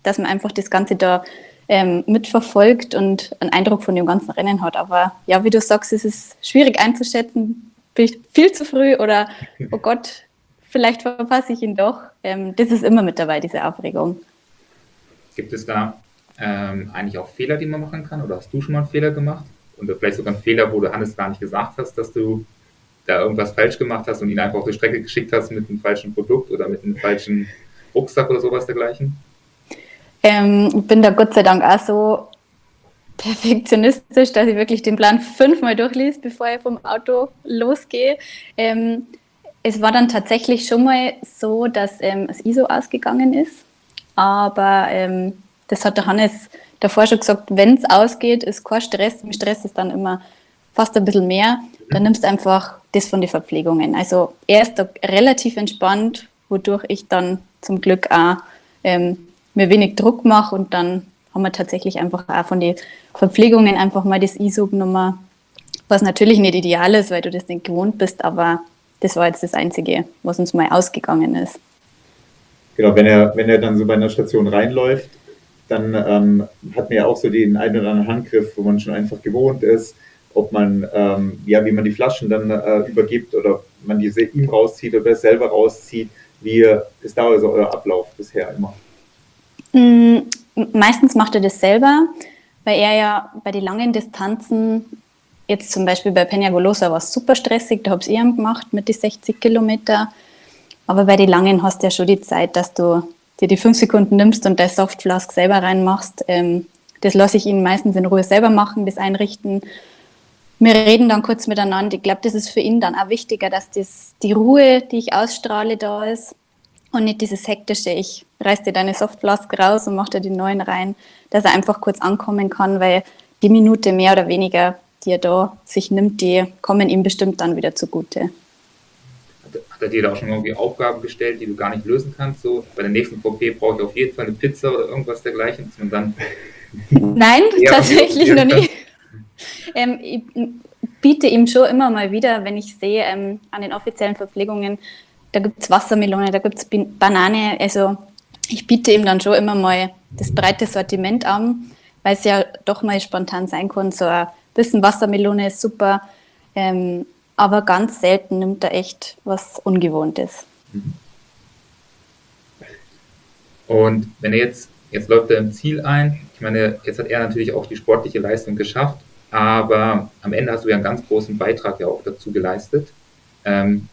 dass man einfach das Ganze da ähm, mitverfolgt und einen Eindruck von dem ganzen Rennen hat. Aber ja, wie du sagst, es ist schwierig einzuschätzen, bin ich viel zu früh oder oh Gott, vielleicht verpasse ich ihn doch. Ähm, das ist immer mit dabei, diese Aufregung. Gibt es da ähm, eigentlich auch Fehler, die man machen kann? Oder hast du schon mal einen Fehler gemacht? Und vielleicht sogar einen Fehler, wo du Hannes gar nicht gesagt hast, dass du da irgendwas falsch gemacht hast und ihn einfach auf die Strecke geschickt hast mit einem falschen Produkt oder mit einem falschen Rucksack oder sowas dergleichen? Ähm, ich bin da Gott sei Dank auch so perfektionistisch, dass ich wirklich den Plan fünfmal durchlies, bevor ich vom Auto losgehe. Ähm, es war dann tatsächlich schon mal so, dass ähm, das ISO ausgegangen ist, aber ähm, das hat der Hannes davor schon gesagt, wenn es ausgeht, ist kein Stress. Im Stress ist dann immer fast ein bisschen mehr. Dann nimmst du einfach das von den Verpflegungen. Also er ist da relativ entspannt, wodurch ich dann zum Glück auch ähm, mir wenig Druck mache und dann haben wir tatsächlich einfach auch von den Verpflegungen einfach mal das ISO genommen, was natürlich nicht ideal ist, weil du das nicht gewohnt bist, aber das war jetzt das Einzige, was uns mal ausgegangen ist. Genau, wenn er, wenn er dann so bei einer Station reinläuft, dann ähm, hat man ja auch so den einen oder anderen Handgriff, wo man schon einfach gewohnt ist, ob man, ähm, ja, wie man die Flaschen dann äh, übergibt oder man diese ihm rauszieht oder selber rauszieht. Wie ist da also euer Ablauf bisher immer? Mm, meistens macht er das selber, weil er ja bei den langen Distanzen, jetzt zum Beispiel bei Peñagolosa war es super stressig, da habe ich es eher gemacht mit den 60 Kilometer. Aber bei den langen hast du ja schon die Zeit, dass du dir die fünf Sekunden nimmst und das Softflask selber reinmachst. Ähm, das lasse ich ihn meistens in Ruhe selber machen, das einrichten. Wir reden dann kurz miteinander. Ich glaube, das ist für ihn dann auch wichtiger, dass das, die Ruhe, die ich ausstrahle, da ist und nicht dieses hektische, ich reiß dir deine Softflask raus und mach dir die neuen rein, dass er einfach kurz ankommen kann, weil die Minute mehr oder weniger, die er da sich nimmt, die kommen ihm bestimmt dann wieder zugute hat er dir da auch schon irgendwie Aufgaben gestellt, die du gar nicht lösen kannst? So, bei der nächsten VP brauche ich auf jeden Fall eine Pizza oder irgendwas dergleichen, dass man dann. Nein, tatsächlich noch nie. Ähm, ich biete ihm schon immer mal wieder, wenn ich sehe, ähm, an den offiziellen Verpflegungen, da gibt es Wassermelone, da gibt es Banane. Also ich biete ihm dann schon immer mal das breite Sortiment an, weil es ja doch mal spontan sein kann. So ein bisschen Wassermelone ist super. Ähm, aber ganz selten nimmt er echt was Ungewohntes. Und wenn er jetzt, jetzt läuft er im Ziel ein, ich meine, jetzt hat er natürlich auch die sportliche Leistung geschafft, aber am Ende hast du ja einen ganz großen Beitrag ja auch dazu geleistet. Ähm,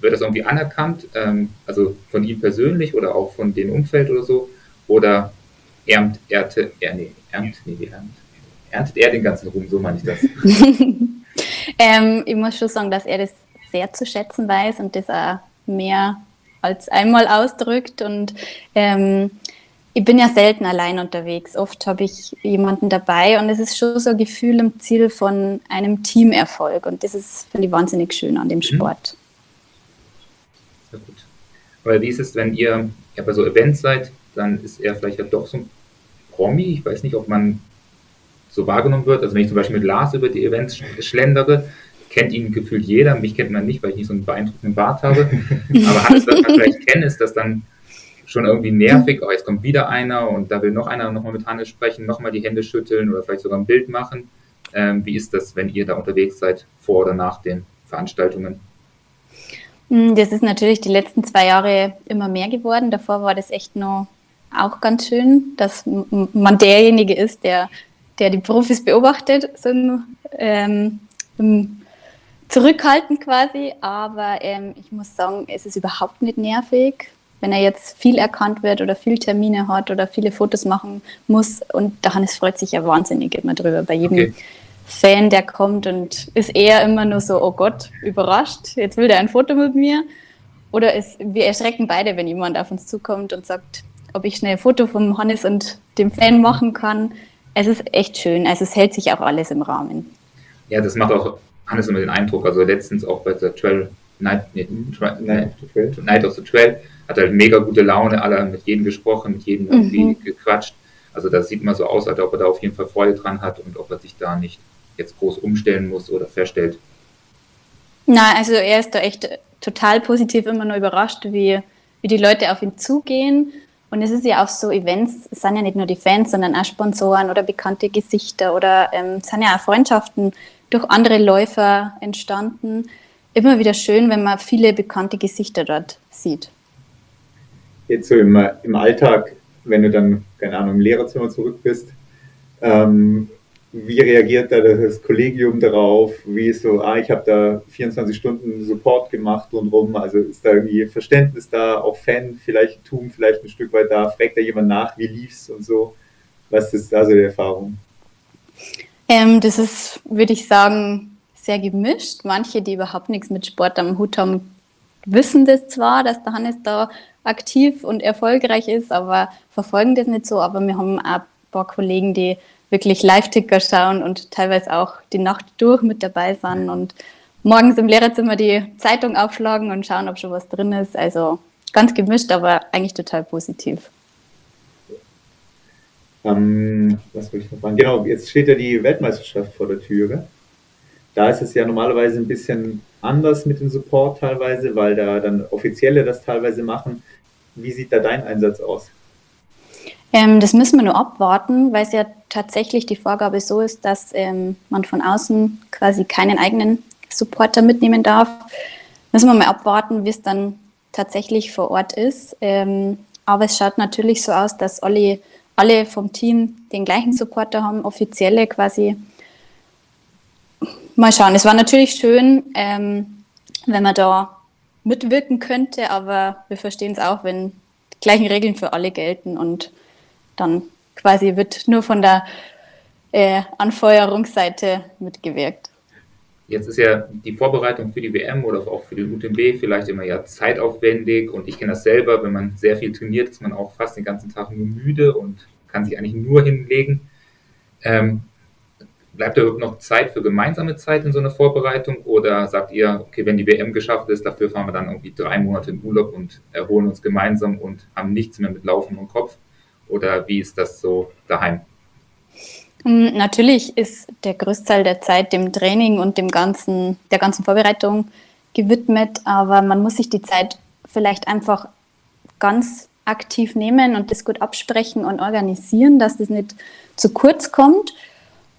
wird das irgendwie anerkannt, ähm, also von ihm persönlich oder auch von dem Umfeld oder so? Oder erntet er, er, nee, erntet, nee, erntet, erntet er den ganzen Ruhm, so meine ich das. Ähm, ich muss schon sagen, dass er das sehr zu schätzen weiß und das auch mehr als einmal ausdrückt. Und ähm, ich bin ja selten allein unterwegs. Oft habe ich jemanden dabei und es ist schon so ein Gefühl im Ziel von einem Teamerfolg. Und das ist, finde ich, wahnsinnig schön an dem mhm. Sport. Sehr gut. Weil wie ist es, wenn ihr ja, bei so Events seid, dann ist er vielleicht ja doch so ein Promi. Ich weiß nicht, ob man so wahrgenommen wird. Also wenn ich zum Beispiel mit Lars über die Events schlendere, kennt ihn gefühlt jeder. Mich kennt man nicht, weil ich nicht so einen beeindruckenden Bart habe. Aber alles, was man vielleicht kennt, ist das dann schon irgendwie nervig. Oh, jetzt kommt wieder einer und da will noch einer nochmal mit Hannes sprechen, nochmal die Hände schütteln oder vielleicht sogar ein Bild machen. Ähm, wie ist das, wenn ihr da unterwegs seid, vor oder nach den Veranstaltungen? Hm, das ist natürlich die letzten zwei Jahre immer mehr geworden. Davor war das echt noch auch ganz schön, dass man derjenige ist, der der die Profis beobachtet, so im, ähm, im Zurückhalten quasi. Aber ähm, ich muss sagen, es ist überhaupt nicht nervig, wenn er jetzt viel erkannt wird oder viel Termine hat oder viele Fotos machen muss. Und der Hannes freut sich ja wahnsinnig immer drüber. Bei jedem okay. Fan, der kommt und ist eher immer nur so, oh Gott, überrascht, jetzt will der ein Foto mit mir. Oder es, wir erschrecken beide, wenn jemand auf uns zukommt und sagt, ob ich schnell ein Foto vom Hannes und dem Fan machen kann es ist echt schön. Also es hält sich auch alles im Rahmen. Ja, das macht auch Hannes immer den Eindruck. Also letztens auch bei der Trail Night, nee, Night, Night of the Trail hat halt mega gute Laune, alle mit jedem gesprochen, mit jedem irgendwie mhm. gequatscht. Also das sieht mal so aus, als ob er da auf jeden Fall Freude dran hat und ob er sich da nicht jetzt groß umstellen muss oder verstellt. Na, also er ist da echt total positiv immer nur überrascht, wie, wie die Leute auf ihn zugehen und es ist ja auch so, Events es sind ja nicht nur die Fans, sondern auch Sponsoren oder bekannte Gesichter oder ähm, es sind ja auch Freundschaften durch andere Läufer entstanden. Immer wieder schön, wenn man viele bekannte Gesichter dort sieht. Jetzt so im, im Alltag, wenn du dann, keine Ahnung, im Lehrerzimmer zurück bist, ähm, wie reagiert da das Kollegium darauf? Wie ist so, ah, ich habe da 24 Stunden Support gemacht und rum, also ist da irgendwie Verständnis da, auch Fan vielleicht tun, vielleicht ein Stück weit da, fragt da jemand nach, wie lief's und so? Was ist da so die Erfahrung? Ähm, das ist, würde ich sagen, sehr gemischt. Manche, die überhaupt nichts mit Sport am Hut haben, wissen das zwar, dass der Hannes da aktiv und erfolgreich ist, aber verfolgen das nicht so. Aber wir haben auch ein paar Kollegen, die wirklich Live-Ticker schauen und teilweise auch die Nacht durch mit dabei sind und morgens im Lehrerzimmer die Zeitung aufschlagen und schauen, ob schon was drin ist. Also ganz gemischt, aber eigentlich total positiv. Ähm, was will ich noch fragen? Genau, jetzt steht ja die Weltmeisterschaft vor der Türe. Da ist es ja normalerweise ein bisschen anders mit dem Support teilweise, weil da dann Offizielle das teilweise machen. Wie sieht da dein Einsatz aus? Ähm, das müssen wir nur abwarten, weil es ja tatsächlich die Vorgabe so ist, dass ähm, man von außen quasi keinen eigenen Supporter mitnehmen darf. Müssen wir mal abwarten, wie es dann tatsächlich vor Ort ist. Ähm, aber es schaut natürlich so aus, dass alle, alle vom Team den gleichen Supporter haben, offizielle quasi. Mal schauen. Es war natürlich schön, ähm, wenn man da mitwirken könnte, aber wir verstehen es auch, wenn die gleichen Regeln für alle gelten und dann quasi wird nur von der äh, Anfeuerungsseite mitgewirkt. Jetzt ist ja die Vorbereitung für die WM oder auch für die UTMB vielleicht immer ja zeitaufwendig und ich kenne das selber, wenn man sehr viel trainiert, ist man auch fast den ganzen Tag nur müde und kann sich eigentlich nur hinlegen. Ähm, bleibt da überhaupt noch Zeit für gemeinsame Zeit in so einer Vorbereitung oder sagt ihr, okay, wenn die WM geschafft ist, dafür fahren wir dann irgendwie drei Monate in Urlaub und erholen uns gemeinsam und haben nichts mehr mit Laufen im Kopf? Oder wie ist das so daheim? Hm, natürlich ist der Großteil der Zeit dem Training und dem ganzen, der ganzen Vorbereitung gewidmet, aber man muss sich die Zeit vielleicht einfach ganz aktiv nehmen und das gut absprechen und organisieren, dass das nicht zu kurz kommt.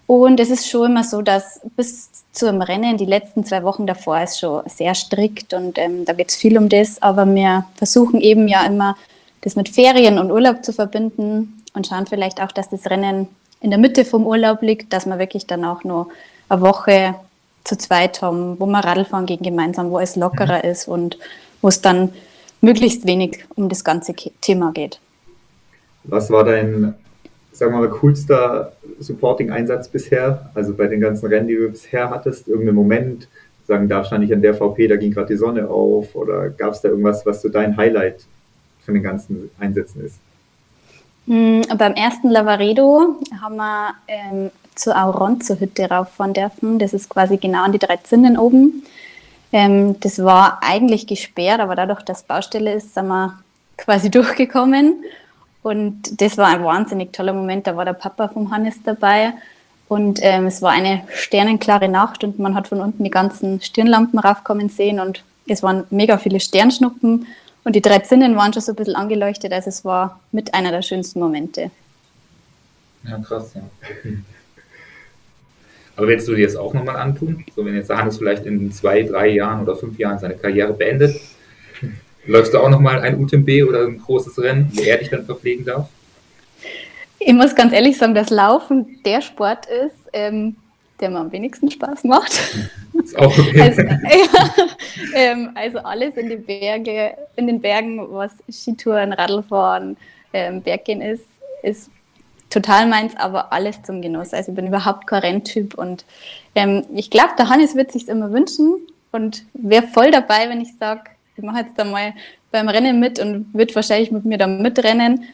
Und es ist schon immer so, dass bis zum Rennen die letzten zwei Wochen davor ist schon sehr strikt und ähm, da geht es viel um das, aber wir versuchen eben ja immer, das mit Ferien und Urlaub zu verbinden und schauen vielleicht auch, dass das Rennen in der Mitte vom Urlaub liegt, dass wir wirklich dann auch nur eine Woche zu zweit haben, wo wir Radfahren gehen gemeinsam, wo es lockerer mhm. ist und wo es dann möglichst wenig um das ganze Thema geht. Was war dein, sagen wir mal, coolster Supporting-Einsatz bisher? Also bei den ganzen Rennen, die du bisher hattest, irgendein Moment, sagen, da stand ich an der VP, da ging gerade die Sonne auf oder gab es da irgendwas, was so dein Highlight von den ganzen Einsätzen ist? Mhm, beim ersten Lavaredo haben wir ähm, zur Auronzo-Hütte rauffahren dürfen. Das ist quasi genau an die drei Zinnen oben. Ähm, das war eigentlich gesperrt, aber dadurch, dass Baustelle ist, sind wir quasi durchgekommen. Und das war ein wahnsinnig toller Moment. Da war der Papa vom Hannes dabei. Und ähm, es war eine sternenklare Nacht und man hat von unten die ganzen Stirnlampen raufkommen sehen und es waren mega viele Sternschnuppen und die drei Zinnen waren schon so ein bisschen angeleuchtet, also es war mit einer der schönsten Momente. Ja, krass, ja. Aber willst du dir das auch nochmal antun? So, wenn jetzt der Hannes vielleicht in zwei, drei Jahren oder fünf Jahren seine Karriere beendet, läufst du auch nochmal ein UTMB oder ein großes Rennen, wo er dich dann verpflegen darf? Ich muss ganz ehrlich sagen, dass Laufen der Sport ist, ähm, der mir am wenigsten Spaß macht. Ist auch okay. Also, ja, ähm, also alles in den Berge, in den Bergen, was Skitouren, Radlfahren, ähm, Berggehen ist, ist total meins, aber alles zum Genuss. Also ich bin überhaupt kein Renntyp und ähm, ich glaube, der Hannes wird sich immer wünschen und wäre voll dabei, wenn ich sage, ich mache jetzt da mal beim Rennen mit und wird wahrscheinlich mit mir da mitrennen.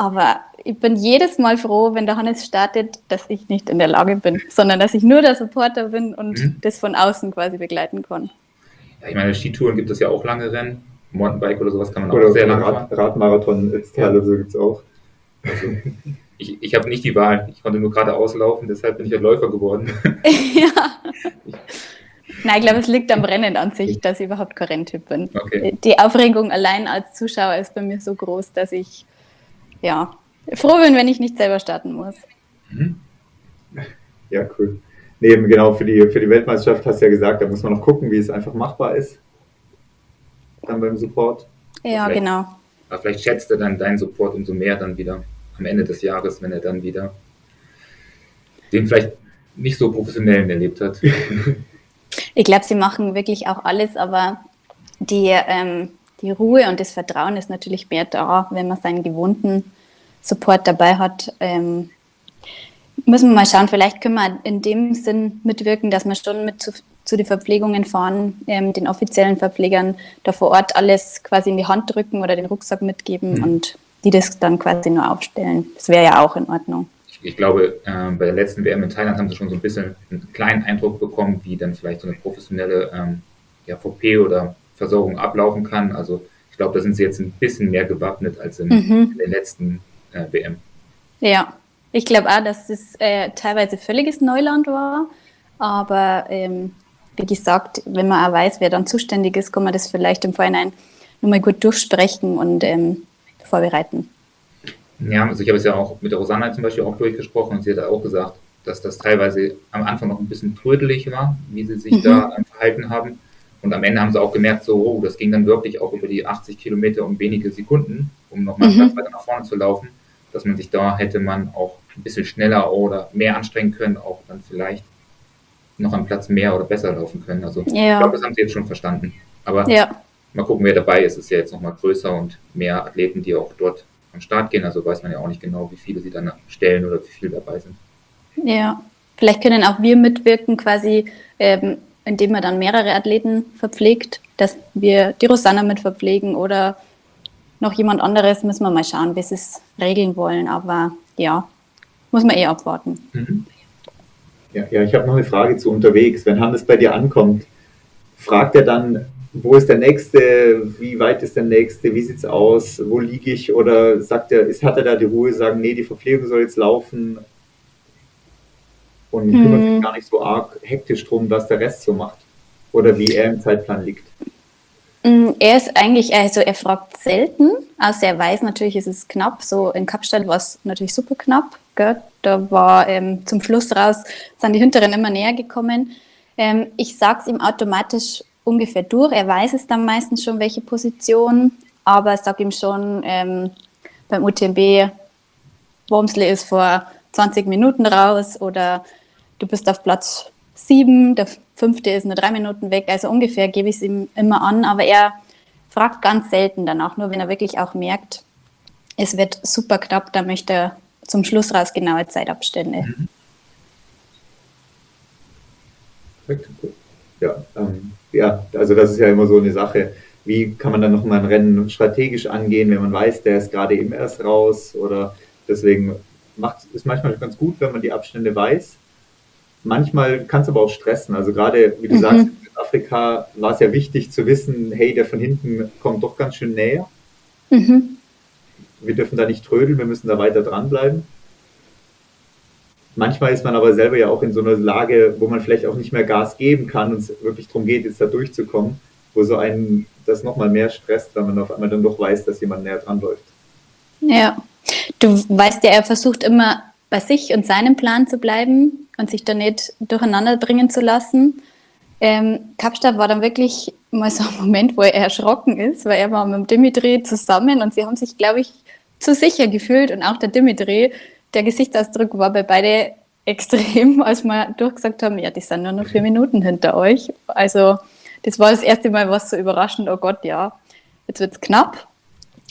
Aber ich bin jedes Mal froh, wenn der Hannes startet, dass ich nicht in der Lage bin, sondern dass ich nur der Supporter bin und mhm. das von außen quasi begleiten kann. Ja, ich meine, Skitouren gibt es ja auch lange Rennen. Mountainbike oder sowas kann man oder auch sehr lange Rad, Radmarathon als Teil ja. so gibt es auch. Also, ich, ich habe nicht die Wahl. Ich konnte nur gerade auslaufen, deshalb bin ich ein Läufer geworden. ja. Nein, ich glaube, es liegt am Rennen an sich, dass ich überhaupt kein Renntyp bin. Okay. Die Aufregung allein als Zuschauer ist bei mir so groß, dass ich ja, froh bin, wenn ich nicht selber starten muss. Mhm. Ja, cool. Nee, genau, für die, für die Weltmeisterschaft hast du ja gesagt, da muss man noch gucken, wie es einfach machbar ist. Dann beim Support. Ja, vielleicht, genau. Aber vielleicht schätzt er dann deinen Support umso mehr dann wieder am Ende des Jahres, wenn er dann wieder den vielleicht nicht so professionellen erlebt hat. ich glaube, sie machen wirklich auch alles, aber die, ähm, die Ruhe und das Vertrauen ist natürlich mehr da, wenn man seinen gewohnten Support dabei hat. Ähm, müssen wir mal schauen, vielleicht können wir in dem Sinn mitwirken, dass wir schon mit zu, zu den Verpflegungen fahren, ähm, den offiziellen Verpflegern da vor Ort alles quasi in die Hand drücken oder den Rucksack mitgeben mhm. und die das dann quasi nur aufstellen. Das wäre ja auch in Ordnung. Ich glaube, äh, bei der letzten WM in Thailand haben sie schon so ein bisschen einen kleinen Eindruck bekommen, wie dann vielleicht so eine professionelle ähm, ja, VP oder Versorgung ablaufen kann. Also ich glaube, da sind sie jetzt ein bisschen mehr gewappnet als in, mhm. in der letzten äh, WM. Ja, Ich glaube auch, dass es äh, teilweise völliges Neuland war, aber ähm, wie gesagt, wenn man auch weiß, wer dann zuständig ist, kann man das vielleicht im Vorhinein nochmal gut durchsprechen und ähm, vorbereiten. Ja, also ich habe es ja auch mit der Rosanna zum Beispiel auch durchgesprochen und sie hat auch gesagt, dass das teilweise am Anfang noch ein bisschen trödelig war, wie sie sich mhm. da verhalten haben. Und am Ende haben sie auch gemerkt, so, oh, das ging dann wirklich auch über die 80 Kilometer um wenige Sekunden, um nochmal mhm. Weiter nach vorne zu laufen, dass man sich da hätte man auch ein bisschen schneller oder mehr anstrengen können, auch dann vielleicht noch am Platz mehr oder besser laufen können. Also ja. ich glaube, das haben sie jetzt schon verstanden. Aber ja. mal gucken, wer dabei ist. Es ist ja jetzt nochmal größer und mehr Athleten, die auch dort am Start gehen. Also weiß man ja auch nicht genau, wie viele sie dann stellen oder wie viele dabei sind. Ja, vielleicht können auch wir mitwirken, quasi, ähm, indem man dann mehrere Athleten verpflegt, dass wir die Rosanna mit verpflegen oder noch jemand anderes, müssen wir mal schauen, wie sie es regeln wollen. Aber ja, muss man eh abwarten. Mhm. Ja, ja ich habe noch eine Frage zu unterwegs. Wenn Hannes bei dir ankommt, fragt er dann, wo ist der nächste, wie weit ist der nächste, wie sieht es aus, wo liege ich oder sagt er, ist, hat er da die Ruhe, sagen, nee, die Verpflegung soll jetzt laufen und hm. kümmert sich gar nicht so arg hektisch drum, was der Rest so macht oder wie er im Zeitplan liegt. Mm, er ist eigentlich, also er fragt selten, also er weiß natürlich, ist es knapp. So in Kapstadt war es natürlich super knapp. Gell? Da war ähm, zum Schluss raus, sind die Hinteren immer näher gekommen. Ähm, ich sage es ihm automatisch ungefähr durch. Er weiß es dann meistens schon, welche Position, aber ich sage ihm schon ähm, beim UTMB, Wormsley ist vor 20 Minuten raus oder du bist auf Platz 7, der fünfte ist nur drei Minuten weg. Also ungefähr gebe ich es ihm immer an, aber er fragt ganz selten danach, nur wenn er wirklich auch merkt, es wird super knapp, da möchte er zum Schluss raus genaue Zeitabstände. Mhm. Ja, ähm, ja, also das ist ja immer so eine Sache. Wie kann man dann noch mal ein Rennen strategisch angehen, wenn man weiß, der ist gerade eben erst raus oder deswegen macht es manchmal ganz gut, wenn man die Abstände weiß. Manchmal kann es aber auch stressen. Also gerade, wie du mhm. sagst, in Afrika war es ja wichtig zu wissen, hey, der von hinten kommt doch ganz schön näher. Mhm. Wir dürfen da nicht trödeln, wir müssen da weiter dranbleiben. Manchmal ist man aber selber ja auch in so einer Lage, wo man vielleicht auch nicht mehr Gas geben kann und es wirklich darum geht, jetzt da durchzukommen, wo so einen das nochmal mehr stresst, wenn man auf einmal dann doch weiß, dass jemand näher dran läuft. Ja, du weißt ja, er versucht immer bei sich und seinem Plan zu bleiben und sich da nicht durcheinander bringen zu lassen. Ähm, Kapstadt war dann wirklich mal so ein Moment, wo er erschrocken ist, weil er war mit dem Dimitri zusammen und sie haben sich, glaube ich, zu sicher gefühlt und auch der Dimitri der Gesichtsausdruck war bei beide extrem, als wir durchgesagt haben, ja, die sind nur noch vier Minuten hinter euch. Also das war das erste Mal was so überraschend, oh Gott, ja, jetzt wird es knapp.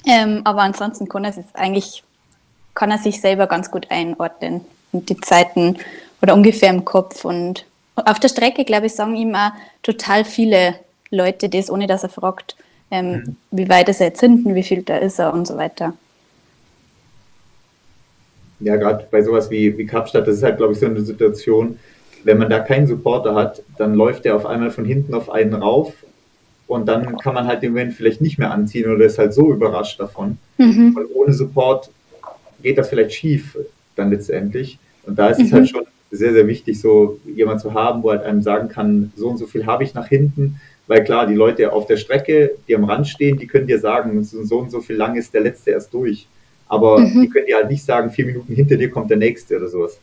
Ähm, aber ansonsten kann er es eigentlich, kann er sich selber ganz gut einordnen und die Zeiten oder ungefähr im Kopf. Und auf der Strecke, glaube ich, sagen ihm auch total viele Leute das, ohne dass er fragt, ähm, mhm. wie weit ist er jetzt hinten, wie viel da ist er und so weiter ja, gerade bei sowas wie, wie Kapstadt, das ist halt, glaube ich, so eine Situation, wenn man da keinen Supporter hat, dann läuft der auf einmal von hinten auf einen rauf und dann kann man halt den Moment vielleicht nicht mehr anziehen oder ist halt so überrascht davon. Mhm. Und ohne Support geht das vielleicht schief dann letztendlich. Und da ist mhm. es halt schon sehr, sehr wichtig, so jemand zu haben, wo halt einem sagen kann, so und so viel habe ich nach hinten. Weil klar, die Leute auf der Strecke, die am Rand stehen, die können dir sagen, so und so viel lang ist der letzte erst durch. Aber mhm. die können dir halt nicht sagen, vier Minuten hinter dir kommt der nächste oder sowas.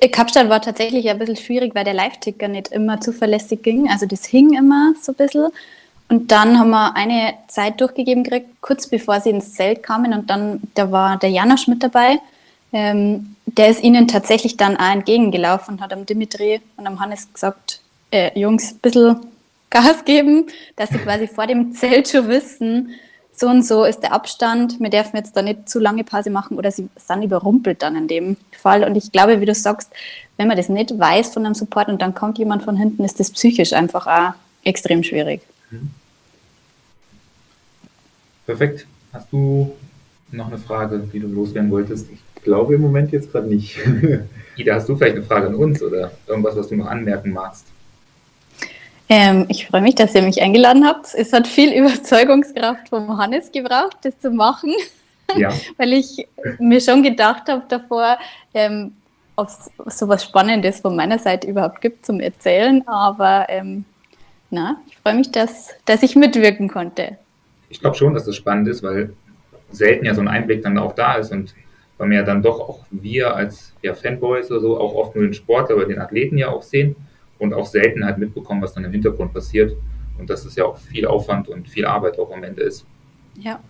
Äh, Kapstadt war tatsächlich ein bisschen schwierig, weil der Live-Ticker nicht immer zuverlässig ging. Also das hing immer so ein bisschen. Und dann haben wir eine Zeit durchgegeben gekriegt, kurz bevor sie ins Zelt kamen. Und dann, da war der Janosch mit dabei. Ähm, der ist ihnen tatsächlich dann auch entgegengelaufen und hat am Dimitri und am Hannes gesagt, äh, Jungs, ein bisschen Gas geben, dass sie quasi vor dem Zelt schon wissen, so und so ist der Abstand, wir dürfen jetzt da nicht zu lange Pause machen oder sie sind überrumpelt dann in dem Fall. Und ich glaube, wie du sagst, wenn man das nicht weiß von einem Support und dann kommt jemand von hinten, ist das psychisch einfach auch extrem schwierig. Mhm. Perfekt. Hast du noch eine Frage, die du loswerden wolltest? Ich glaube im Moment jetzt gerade nicht. Ida, hast du vielleicht eine Frage an uns oder irgendwas, was du noch anmerken magst? Ähm, ich freue mich, dass ihr mich eingeladen habt. Es hat viel Überzeugungskraft vom Hannes gebraucht, das zu machen. ja. weil ich mir schon gedacht habe davor, ähm, ob es so was Spannendes von meiner Seite überhaupt gibt zum Erzählen. Aber ähm, na, ich freue mich, dass, dass ich mitwirken konnte. Ich glaube schon, dass das spannend ist, weil selten ja so ein Einblick dann auch da ist und weil wir ja dann doch auch wir als ja, Fanboys oder so auch oft nur den Sportler oder den Athleten ja auch sehen und auch selten halt mitbekommen, was dann im Hintergrund passiert und dass es ja auch viel Aufwand und viel Arbeit auch am Ende ist. Ja.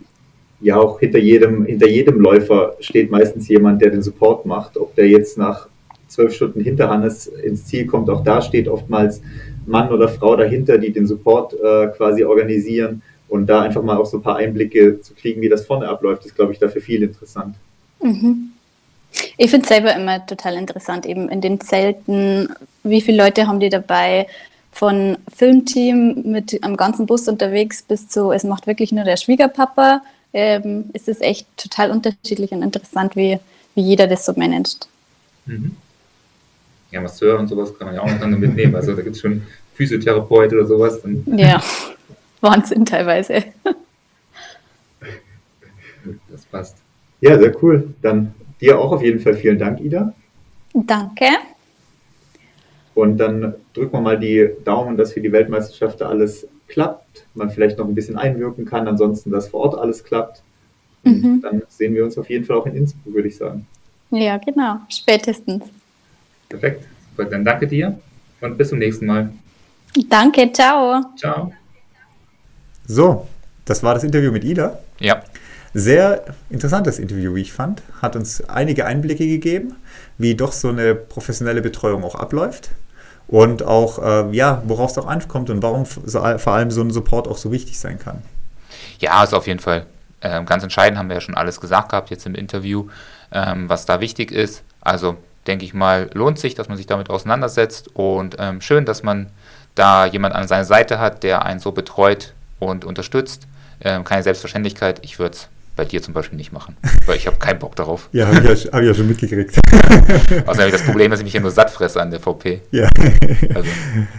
Ja, auch hinter jedem, hinter jedem Läufer steht meistens jemand, der den Support macht. Ob der jetzt nach zwölf Stunden hinter Hannes ins Ziel kommt, auch da steht oftmals Mann oder Frau dahinter, die den Support äh, quasi organisieren. Und da einfach mal auch so ein paar Einblicke zu kriegen, wie das vorne abläuft, ist, glaube ich, dafür viel interessant. Mhm. Ich finde es selber immer total interessant, eben in den Zelten, wie viele Leute haben die dabei, von Filmteam mit am ganzen Bus unterwegs bis zu, es macht wirklich nur der Schwiegerpapa. Ähm, es ist echt total unterschiedlich und interessant, wie, wie jeder das so managt. Mhm. Ja, Masseur und sowas kann man ja auch noch mitnehmen. Also da gibt es schon Physiotherapeut oder sowas. ja, Wahnsinn teilweise. Das passt. Ja, sehr cool. Dann dir auch auf jeden Fall vielen Dank, Ida. Danke. Und dann drücken wir mal die Daumen, dass für die Weltmeisterschaft alles klappt, man vielleicht noch ein bisschen einwirken kann, ansonsten, dass vor Ort alles klappt. Mhm. Dann sehen wir uns auf jeden Fall auch in Innsbruck, würde ich sagen. Ja, genau, spätestens. Perfekt. Dann danke dir und bis zum nächsten Mal. Danke, ciao. Ciao. So, das war das Interview mit Ida. Ja. Sehr interessantes Interview, wie ich fand. Hat uns einige Einblicke gegeben, wie doch so eine professionelle Betreuung auch abläuft. Und auch, äh, ja, worauf es auch ankommt und warum so, vor allem so ein Support auch so wichtig sein kann. Ja, ist auf jeden Fall äh, ganz entscheidend, haben wir ja schon alles gesagt gehabt jetzt im Interview, ähm, was da wichtig ist. Also denke ich mal, lohnt sich, dass man sich damit auseinandersetzt und ähm, schön, dass man da jemand an seiner Seite hat, der einen so betreut und unterstützt. Ähm, keine Selbstverständlichkeit. Ich würde es bei dir zum Beispiel nicht machen, weil ich habe keinen Bock darauf. ja, habe ich, ja, hab ich ja schon mitgekriegt. Außerdem habe ich das Problem, dass ich mich ja nur satt fresse an der VP. Ja. Also.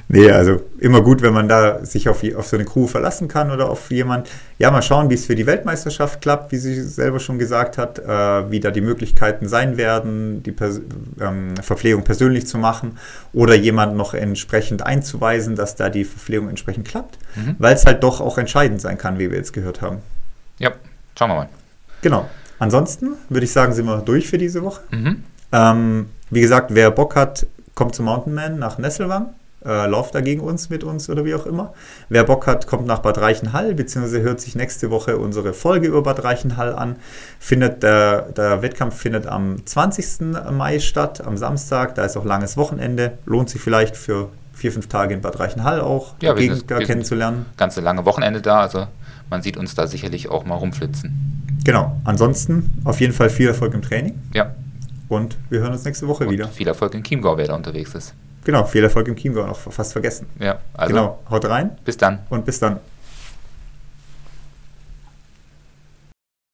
Nee, also immer gut, wenn man da sich auf, auf so eine Crew verlassen kann oder auf jemand. Ja, mal schauen, wie es für die Weltmeisterschaft klappt, wie sie selber schon gesagt hat, äh, wie da die Möglichkeiten sein werden, die Pers ähm, Verpflegung persönlich zu machen oder jemand noch entsprechend einzuweisen, dass da die Verpflegung entsprechend klappt, mhm. weil es halt doch auch entscheidend sein kann, wie wir jetzt gehört haben. Ja, Schauen wir mal. Genau. Ansonsten würde ich sagen, sind wir durch für diese Woche. Mhm. Ähm, wie gesagt, wer Bock hat, kommt zum Mountain Man nach Nesselwang. Äh, lauft da gegen uns, mit uns oder wie auch immer. Wer Bock hat, kommt nach Bad Reichenhall, beziehungsweise hört sich nächste Woche unsere Folge über Bad Reichenhall an. Findet der, der Wettkampf findet am 20. Mai statt, am Samstag. Da ist auch langes Wochenende. Lohnt sich vielleicht für vier, fünf Tage in Bad Reichenhall auch, ja, die Gegend kennenzulernen. Ganze lange Wochenende da, also man sieht uns da sicherlich auch mal rumflitzen. Genau. Ansonsten auf jeden Fall viel Erfolg im Training. Ja. Und wir hören uns nächste Woche Und wieder. Viel Erfolg in Chiemgau, wer da unterwegs ist. Genau, viel Erfolg im Chiemgau, noch fast vergessen. Ja, also. Genau, haut rein. Bis dann. Und bis dann.